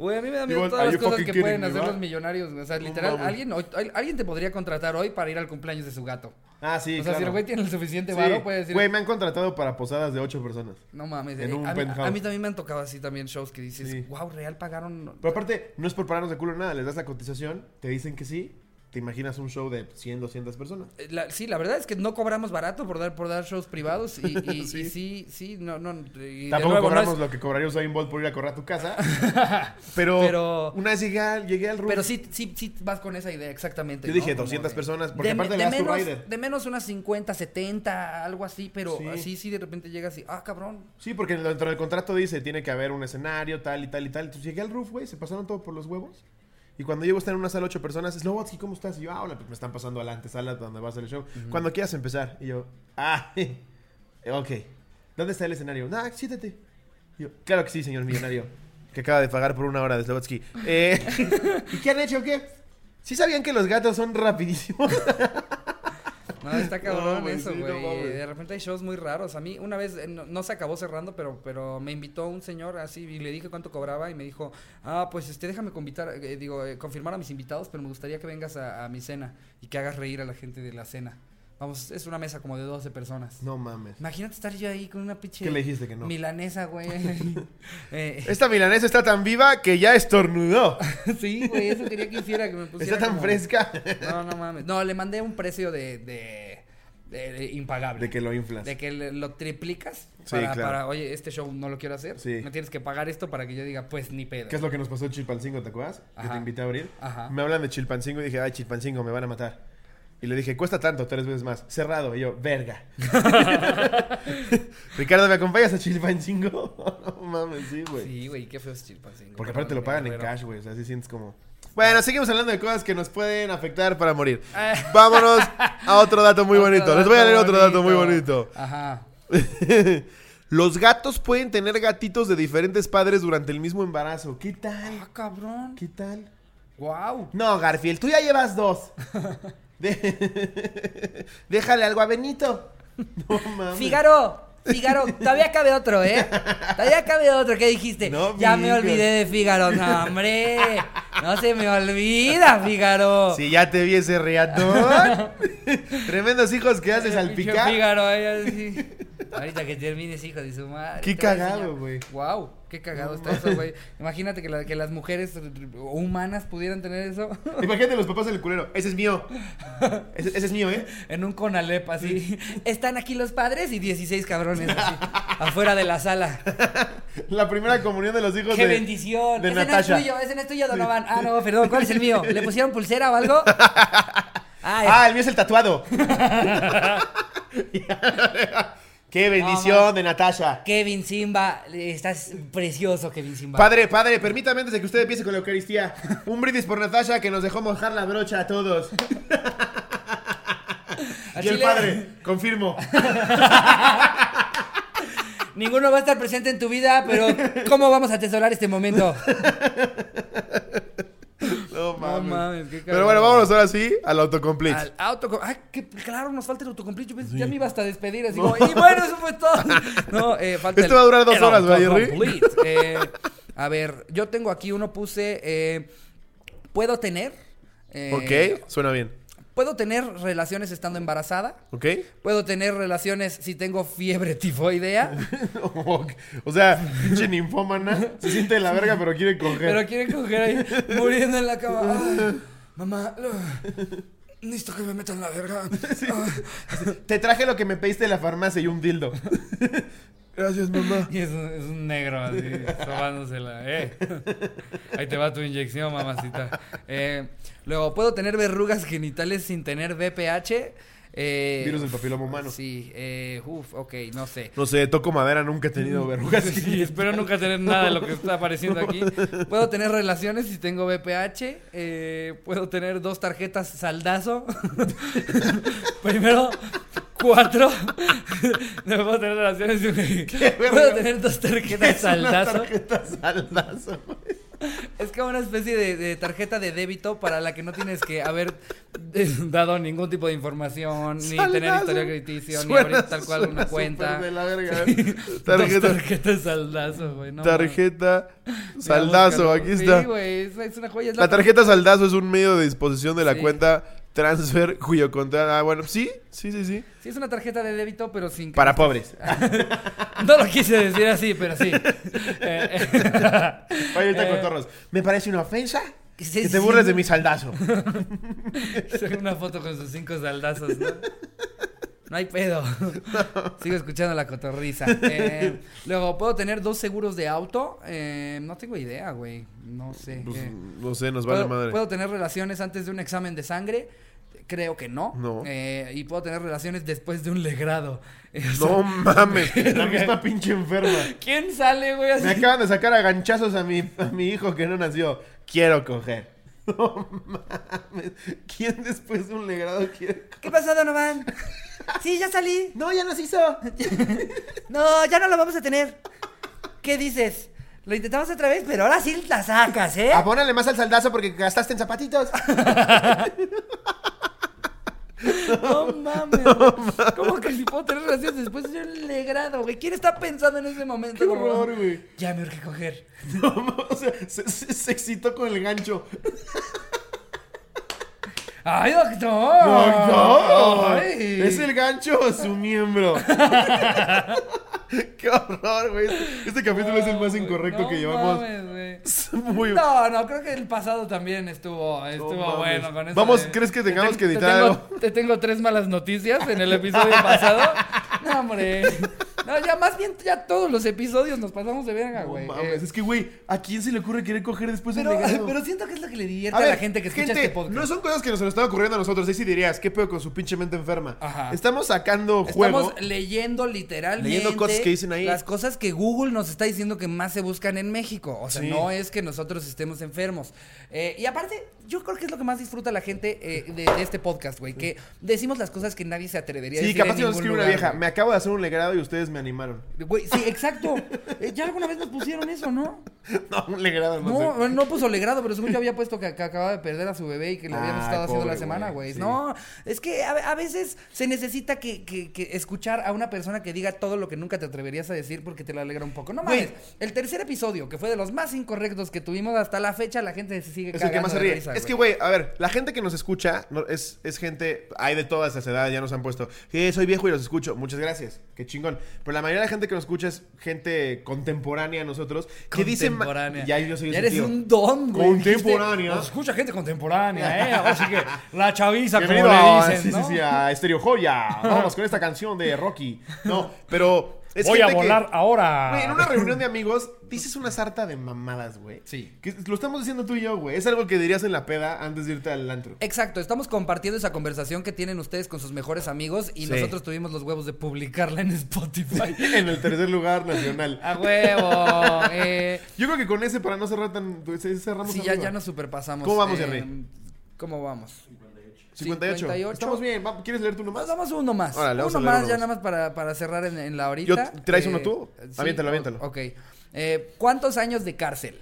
Güey, a mí me da miedo todas las cosas que pueden hacer los millonarios. güey. O sea, literal, alguien, hoy- al- alguien te podría contratar hoy para ir al cumpleaños de su gato. Ah, sí, o sea, si el güey tiene el suficiente Sí. varo, puede decir. Güey, me han contratado para posadas de ocho personas. No mames. en eh, un a, mí, penthouse. a mí también me han tocado así también shows que dices, Sí. wow, real pagaron. Pero aparte, no es por pararnos de culo nada. Les das la cotización, te dicen que sí. Te imaginas un show de 100, 200 personas. Eh, la- sí, la verdad es que no cobramos barato por dar por dar shows privados y, y- y Sí. sí. sí, no, no. y de Tampoco nuevo, no cobramos es- lo que cobraría Usain Bolt por ir a correr a tu casa. pero, Pero- una vez llegué al, llegué al roof. Pero sí, sí, sí vas con esa idea, exactamente. Yo ¿no? dije Como 200 de- personas, porque de, aparte de tu menos, rider. de menos unas 50, 70, algo así, pero Sí. así, sí, de repente llegas y, ah, cabrón. Sí, porque dentro del contrato dice tiene que haber un escenario, tal y tal y tal. Entonces llegué al roof, güey, se pasaron todo por los huevos. Y cuando llego a estar en una sala ocho personas, Slobotsky, ¿cómo estás? Y yo, ah, hola, pues me están pasando a la antesala donde va a ser el show. Cuando quieras empezar. Y yo, ah, ok. ¿Dónde está el escenario? Nah, siéntate. Y yo, claro que sí, señor millonario. que acaba de pagar por una hora de Slobotsky. Eh, ¿Y qué han hecho qué? ¿Sí sabían que los gatos son rapidísimos? No, está cabrón No, güey, eso, sí, no güey. de repente hay shows muy raros. A mí una vez eh, no, no se acabó cerrando, pero, pero me invitó un señor así y le dije cuánto cobraba y me dijo, ah, pues este, déjame convitar, eh, digo, eh, confirmar a mis invitados, pero me gustaría que vengas a, a mi cena y que hagas reír a la gente de la cena. Vamos, es una mesa como de 12 personas. no mames. Imagínate estar yo ahí con una pinche ¿Qué le dijiste que no? milanesa, güey. Eh, Esta milanesa está tan viva que ya estornudó. sí, güey, eso quería que hiciera, que me pusiera Está tan como- fresca. No, no mames. No, le mandé un precio de, de, de- de impagable. De que lo inflas. De que le- lo triplicas Sí, para, claro. para, oye, este show no lo quiero hacer. Sí. Me tienes que pagar esto para que yo diga, pues ni pedo. ¿Qué es lo que nos pasó en Chilpancingo, te acuerdas? Que te invité a abrir. Ajá. Me hablan de Chilpancingo y dije, ay, Chilpancingo, me van a matar. Y le dije, cuesta tanto, tres veces más. Cerrado. Y yo, verga. Ricardo, ¿me acompañas a Chilpancingo? no mames, sí, güey. Sí, güey, qué feo es Chilpancingo. Porque aparte te lo pagan en cash, güey. O sea, así sientes como. Bueno, seguimos hablando de cosas que nos pueden afectar para morir. Vámonos a otro dato muy bonito. Les voy a leer otro dato muy bonito. bonito. Ajá. Los gatos pueden tener gatitos de diferentes padres durante el mismo embarazo. ¿Qué tal? Ah, cabrón. ¿Qué tal? Wow. No, Garfield, tú ya llevas dos. De- Déjale algo a Benito. No mames. Fígaro, Fígaro, todavía cabe otro, ¿eh? Todavía cabe otro. ¿Qué dijiste? No, ya me olvidé de Fígaro. No, hombre. No se me olvida, Fígaro. Si ya te vi ese riatón. Tremendos hijos que haces al picar. Fígaro, ahí así. Ahorita que termines, hijo de su madre. Qué cagado, güey. Wow, qué cagado está eso, güey. Imagínate que, la- que las mujeres humanas pudieran tener eso Imagínate los papás del culero. Ese es mío. Ese, ese es mío, ¿eh? en un conalep así. Están aquí los padres y 16 cabrones así, afuera de la sala. La primera comunión de los hijos ¡Qué de. bendición! de ese Natasha. no es tuyo, ese no es tuyo, Donovan. Ah, no, perdón, ¿cuál es el mío? ¿Le pusieron pulsera o algo? Ah, Ah, el mío es el tatuado. Qué bendición de Natasha. Kevin Simba, estás precioso, Kevin Simba. Padre, padre, permítame antes de que usted empiece con la Eucaristía. Un brindis por Natasha que nos dejó mojar la brocha a todos. Y el padre, confirmo. Ninguno va a estar presente en tu vida, pero ¿cómo vamos a atesorar este momento? No mames. mames, qué Pero bueno, vámonos ahora sí al autocomplete. Al auto... Ay, que claro, nos falta el autocomplete. Yo pensé, ya me iba hasta a despedir. Así como, y bueno, eso fue todo. No, eh, falta Esto el- va a durar dos horas, ¿verdad, autocomplete. Eh, a ver, yo tengo aquí uno, puse... eh, ¿Puedo tener? eh, Ok, suena bien. ¿Puedo tener relaciones estando embarazada? ¿Ok? ¿Puedo tener relaciones si tengo fiebre tifoidea? o sea, pinche ninfómana. Se siente de la verga, pero quiere coger. Pero quieren coger ahí, muriendo en la cama. Ay, mamá, necesito que me metan la verga. Te traje lo que me pediste de la farmacia y un dildo. Gracias, mamá. Y es un, es un negro así, sobándosela. Eh. Ahí te va tu inyección, mamacita. Eh, luego, ¿puedo tener verrugas genitales sin tener VPH? Eh, Virus del papiloma humano. Sí, eh, uf, ok, no sé. No sé, toco madera, nunca he tenido verrugas. Sí, espero nunca tener nada de lo que está apareciendo aquí. Puedo tener relaciones si tengo VPH. eh, puedo tener dos tarjetas saldazo. Primero, cuatro. No puedo tener relaciones. Puedo tener dos tarjetas saldazo. tarjeta saldazo. Es como una especie de, de tarjeta de débito para la que no tienes que haber eh, dado ningún tipo de información, ni tener Saldazo. historial crediticio, ni abrir tal cual una cuenta. de la verga. Tarjeta, tarjetas saldazo, güey. no tarjeta saldazo, aquí está. Sí, güey, es, es una joya. es La tarjeta saldazo es un medio de disposición de la Sí. cuenta transfer cuyo contrato. Ah, bueno, sí, sí, sí, sí. Sí, es una tarjeta de débito, pero sin. Para pobres. No lo quise decir así, pero sí. Eh, eh, Oye, ahorita Eh, cotorros. ¿Me parece una ofensa? sí, Que te burles sí. de mi saldazo. Una foto con sus cinco saldazos, ¿no? No hay pedo. Sigo escuchando la cotorriza. Eh, luego, ¿puedo tener dos seguros de auto? Eh, no tengo idea, güey. No sé. Pues, Eh, no sé, nos vale ¿puedo, madre. puedo tener relaciones antes de un examen de sangre? Creo que no. No. Eh, y puedo tener relaciones después de un legrado. Eh, No mames, la misma pinche enferma. ¿Quién sale, güey? Así? Me acaban de sacar a ganchazos a mi, a mi hijo que no nació. Quiero coger. No mames. ¿Quién después de un legrado quiere? ¿Qué pasó, Donovan? Sí, ya salí. No, ya nos hizo. No, ya no lo vamos a tener. ¿Qué dices? Lo intentamos otra vez, pero ahora sí la sacas, ¿eh? Abónale más al saldazo porque gastaste en zapatitos. No mames. ¿Cómo que si puedo tener relaciones después de un legrado, güey? ¿Quién está pensando en ese momento? Qué horror, güey. Ya me urge coger. No, o sea, se, se- se excitó con el gancho. ¡Ay, doctor! ¡No! Ay. ¿Es el gancho o su miembro? ¡Qué horror, güey! Este, este capítulo es el más incorrecto no que llevamos. mames. Muy No, no, creo que el pasado también estuvo, estuvo mames. bueno con eso. Vamos, de- ¿crees que te tengamos ten- que te editar tengo- algo? Te tengo tres malas noticias en el episodio pasado. No, hombre. No, ya más bien, ya todos los episodios nos pasamos de verga, No güey. mames, Eh, es que, güey, ¿a quién se le ocurre querer coger después del legado? pero siento que es lo que le divierte A a, ver, la gente que escucha gente, este podcast. No son cosas que nos están ocurriendo a nosotros. Ahí sí dirías, ¿qué pedo con su pinche mente enferma? Ajá. Estamos sacando juego. Estamos leyendo literalmente Leyendo cosas que dicen ahí. las cosas que Google nos está diciendo que más se buscan en México. O sea, Sí. no es que nosotros estemos enfermos. Eh, y aparte, yo creo que es lo que más disfruta la gente eh, de, de este podcast, güey. Que decimos las cosas que nadie se atrevería a Sí, decir. capaz en que nos escribe una vieja. güey. Me acabo de hacer un legrado y ustedes me animaron. Güey, sí, exacto. Eh, ya alguna vez nos pusieron eso, ¿no? No, un legrado, no, No, sé. no puso legrado, pero según yo había puesto que, que acababa de perder a su bebé y que le habían Ay, estado haciendo la semana, güey, sí. No, es que a, a veces se necesita que, que- que escuchar a una persona que diga todo lo que nunca te atreverías a decir porque te lo alegra un poco. No Güey. mames, el tercer episodio, que fue de los más incorrectos que tuvimos hasta la fecha, la gente se sigue Es el cagando que más se ríe. risa, es que, güey, a ver, la gente que nos escucha no, es, es gente, hay de todas esas edades, ya nos han puesto, que soy viejo y los escucho. Muchas gracias, qué chingón. Pero la mayoría de la gente que nos escucha es gente contemporánea a nosotros, que dice... ma- Contemporánea. Ya yo soy Ya ese eres tío. un don, güey. Contemporánea. Nos escucha gente contemporánea, ¿eh? Así que la chaviza, como Bienvenido le a, dicen, sí, ¿no? sí, sí, a Estereo Joya. Vamos con esta canción de Rocky. No, pero... es Voy a que- volar ahora. Güey, en una reunión de amigos dices una sarta de mamadas, güey. Sí. Que lo estamos diciendo tú y yo, güey. Es algo que dirías en la peda antes de irte al antro. Exacto, estamos compartiendo esa conversación que tienen ustedes con sus mejores amigos y Sí. nosotros tuvimos los huevos de publicarla en Spotify. en el tercer lugar nacional. A huevo. eh, Yo creo que con ese, para no cerrar tan. pues, Cerramos sí, ya, arriba. ya nos superpasamos. ¿Cómo vamos, eh? ¿Cómo vamos? 58. 58. Estamos bien. ¿Quieres leer tú Nos nomás? damos uno más. Órale, uno más, uno ya más. nada más para, para cerrar en, en la horita. Yo- ¿traes uno tú? Aviéntalo, o- aviéntalo. Ok. Eh, ¿Cuántos años de cárcel?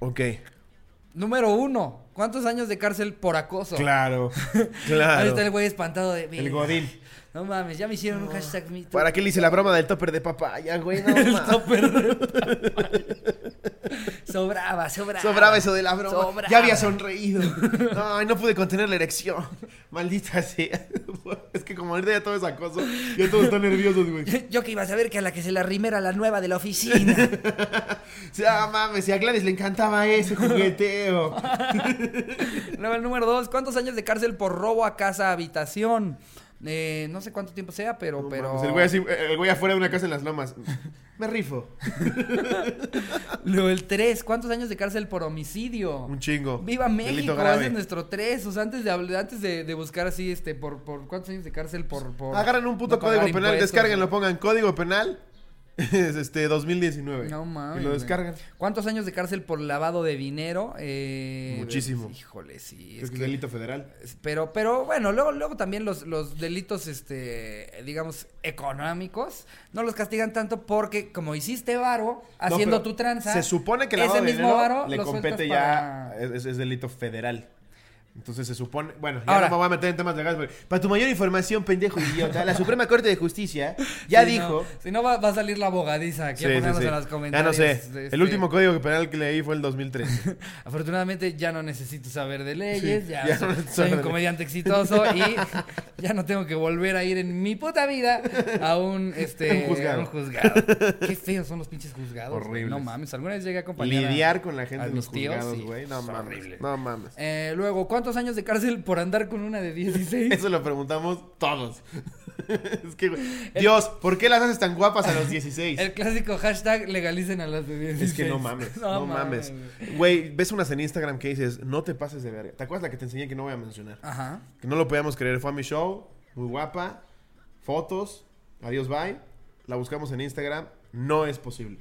Ok. Número uno. ¿Cuántos años de cárcel por acoso? Claro. Ahí Claro. está el güey espantado de... El Godín. No mames, ya me hicieron un hashtag me too. ¿Para qué le hice la broma del topper de papaya, güey? No, ma. Sobraba, sobraba. Sobraba eso de la broma. Sobraba. Ya había sonreído. Ay, no pude contener la erección. Maldita sea. Es que como ahorita ya todo es acoso, ya todos están nerviosos, güey. Yo que iba a saber que a la que se la rimera la nueva de la oficina. Sea, mames, si a Gladys le encantaba ese jugueteo. El número dos, ¿cuántos años de cárcel por robo a casa habitación? Eh, no sé cuánto tiempo sea, pero, No pero. mames, el, güey así- el güey afuera de una casa en las lomas. Me rifo. Luego el tres, ¿cuántos años de cárcel por homicidio? Un chingo. Viva México, ese es nuestro tres. O sea, antes de antes de, de buscar así, este, por, por cuántos años de cárcel por. por Agarran un puto no código penal, impuestos? descarguenlo, pongan código penal. Es este 2019. No mames. Y lo descargan. ¿Cuántos años de cárcel por lavado de dinero? Eh, Muchísimo. Híjole, sí. Es Es que que, es delito federal. pero, pero bueno, luego, luego también los, los delitos, este, digamos, económicos, no los castigan tanto porque como hiciste varo haciendo No, tu tranza. Se supone que el ese de mismo dinero varo le compete ya. para- Es, es delito federal. Entonces se supone. Bueno, ya Ahora- no me voy a meter en temas legales. porque- Para tu mayor información, pendejo idiota, la Suprema Corte de Justicia ya Sí, dijo. no, si no, va, va a salir la abogadiza aquí Sí, a sí, ponernos sí. en los Ya comentarios. no sé. de El este- último código penal que leí fue el 2003. Afortunadamente ya no necesito saber de leyes, Sí, ya, ya soy, no soy un de- comediante exitoso y ya no tengo que volver a ir en mi puta vida a un este Un juzgado. a un juzgado. Qué feos son los pinches juzgados. Horribles. No mames, alguna vez llegué a acompañar a- Lidiar con la gente a en los tíos, juzgados, sí, güey. No es mames. horrible. No mames. Eh, luego, ¿cuántos años de cárcel por andar con una de 16? Eso lo preguntamos todos. es que, güey. Dios, ¿por qué las haces tan guapas a los 16? El clásico hashtag legalicen a las de 16. Es que no mames, no, mames. Güey, ves unas en Instagram que dices, no te pases de verga. ¿Te acuerdas la que te enseñé que no voy a mencionar? Ajá. Que no lo podíamos creer. Fue a mi show, muy guapa, fotos, adiós, bye. La buscamos en Instagram, no es posible.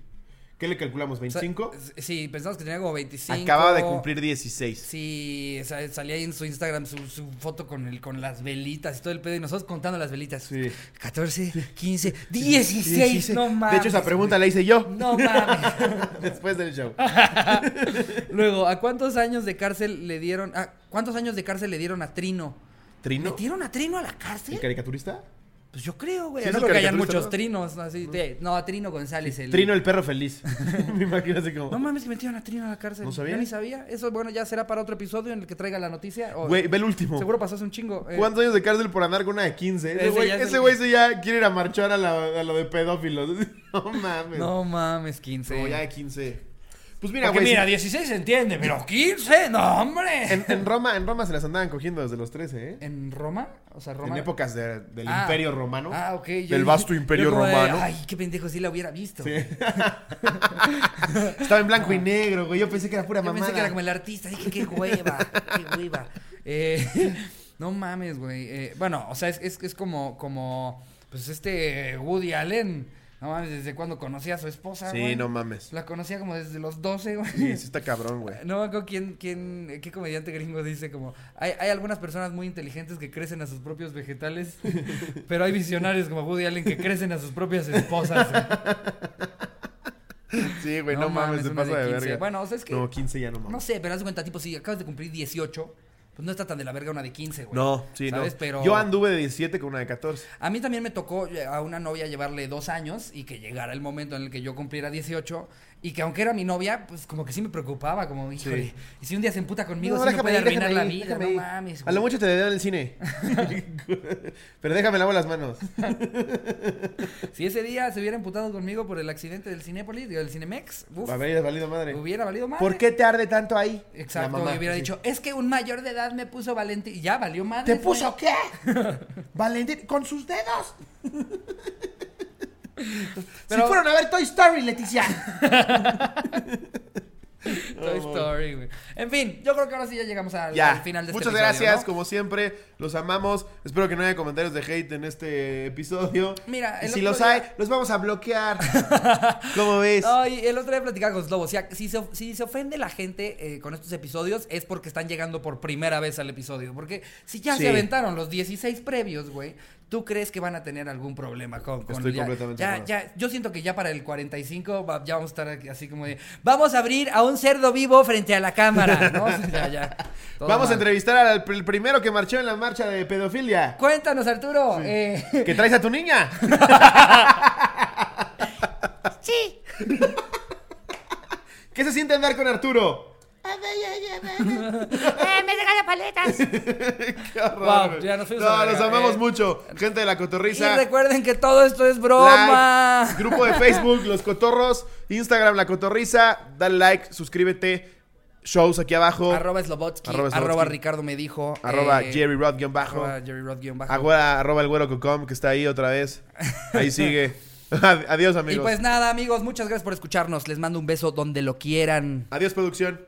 ¿Qué le calculamos? O sea, ¿25? sí, pensamos que tenía como 25. Acababa de cumplir 16. Sí, o sea, salía ahí en su Instagram su, su foto con el, con las velitas y todo el pedo. Y nosotros contando las velitas. Sí. 14, 15, 16. No mames. De hecho, esa pregunta la hice yo. No mames. Después del show. Luego, ¿a cuántos años de cárcel le dieron? ah, ¿Cuántos años de cárcel le dieron a Trino? ¿Trino? ¿Metieron a Trino a la cárcel? ¿El caricaturista? Pues yo creo, güey. Sí, no creo que hayan muchos ¿no? trinos. Así, de- no, Trino González. El... Trino el perro feliz. Me imagino así como. No mames, que metieron a Trino a la cárcel. ¿No sabía? Yo ni sabía. Eso, bueno, ya será para otro episodio en el que traiga la noticia. o- Güey, ve el último. Seguro pasó hace un chingo. eh. ¿Cuántos años de cárcel por andar con una de 15? Ese Ese güey ese el- güey sí ya quiere ir a marchar a, la- a lo de pedófilos. No mames. No mames, 15. No, ya de 15. Pues mira, güey. mira, sí, 16 se entiende, pero 15, no, hombre. en, en Roma, en Roma se las andaban cogiendo desde los 13, ¿eh? ¿En Roma? O sea, Roma. En épocas de- del Ah. Imperio Romano. Ah, ok. yo Del vasto Imperio de, Romano. Ay, qué pendejo, si la hubiera visto. Sí. Estaba en blanco y negro, güey. Yo pensé que era pura Yo mamada. pensé que era como el artista, dije, qué hueva, qué hueva. Eh, no mames, güey. Eh, bueno, o sea, es, es, es como, como, pues este Woody Allen, no mames, desde cuando conocí a su esposa, Sí, güey. no mames. La conocía como desde los 12, güey. Sí, sí está cabrón, güey. No me acuerdo quién, quién, qué comediante gringo dice como, hay, hay algunas personas muy inteligentes que crecen a sus propios vegetales, pero hay visionarios como Woody Allen que crecen a sus propias esposas. Sí, güey, no, mames, se una pasa de, 15. verga. Bueno, o sea, es que, No, 15 ya no no mames. sé, pero haz de cuenta, tipo, si acabas de cumplir 18, pues no está tan de la verga una de 15, güey. No, sí, ¿Sabes? no. Pero Yo anduve de 17 con una de 14. a mí también me tocó eh, a una novia llevarle dos años y que llegara el momento en el que yo cumpliera 18 y que aunque era mi novia, pues como que sí me preocupaba, como, híjole, Sí. y si un día se emputa conmigo, No, sí me puede ir, arruinar la ir, vida, no ir. mames. A lo mucho te dan en el cine. Pero déjame lavo las manos. Si ese día se hubiera emputado conmigo por el accidente del Cinépolis, del Cinemex, uf, A ver, valido madre. hubiera valido más. ¿Por qué te arde tanto ahí? Exacto, mamá, y hubiera sí. dicho, es que un mayor de edad me puso Valentín. Y ya valió madre. ¿Te puso qué? Valentín, con sus dedos. Pero- Si fueron a ver Toy Story, Leticia. Toy Story, güey. En fin, yo creo que ahora sí ya llegamos al, Ya. al final de Muchas este episodio, gracias, ¿no? como siempre. Los amamos. Espero que no haya comentarios de hate en este episodio. Mira, Y si otro los día- hay, los vamos a bloquear. ¿Cómo ves? Ay, el otro día platicaba con Slobo. O sea, si se, si se ofende la gente eh, con estos episodios es porque están llegando por primera vez al episodio. Porque si ya Sí. se aventaron los 16 previos, güey, ¿tú crees que van a tener algún problema con, con Estoy ya- completamente de ya, acuerdo. ya, Yo siento que ya para el 45 va- ya vamos a estar aquí así como de. Vamos a abrir a un cerdo vivo frente a la cámara, ¿no? ya, ya. Vamos a entrevistar al primero que marchó en la marcha de pedofilia. Cuéntanos, Arturo. eh, ¿Que traes a tu niña? sí. ¿Qué se siente andar con Arturo? Eh, me regala paletas. Qué horror, Wow, ya nos fuimos No, los amamos eh. mucho. Gente de la Y cotorriza. recuerden que todo esto es broma. Like, grupo de Facebook, Los Cotorros, Instagram, La Cotorriza, dale like, suscríbete, shows aquí abajo, Arroba Slobotsky, Arroba arroba, Slobotsky. Ricardo me dijo. arroba eh, Jerry Rod guion bajo, Arroba Jerry Rod guion bajo. arroba, arroba el güero cocom que está ahí otra vez, ahí sigue. Adiós Y amigos. pues nada, amigos, muchas gracias por escucharnos. Les mando un beso donde lo quieran. Adiós producción.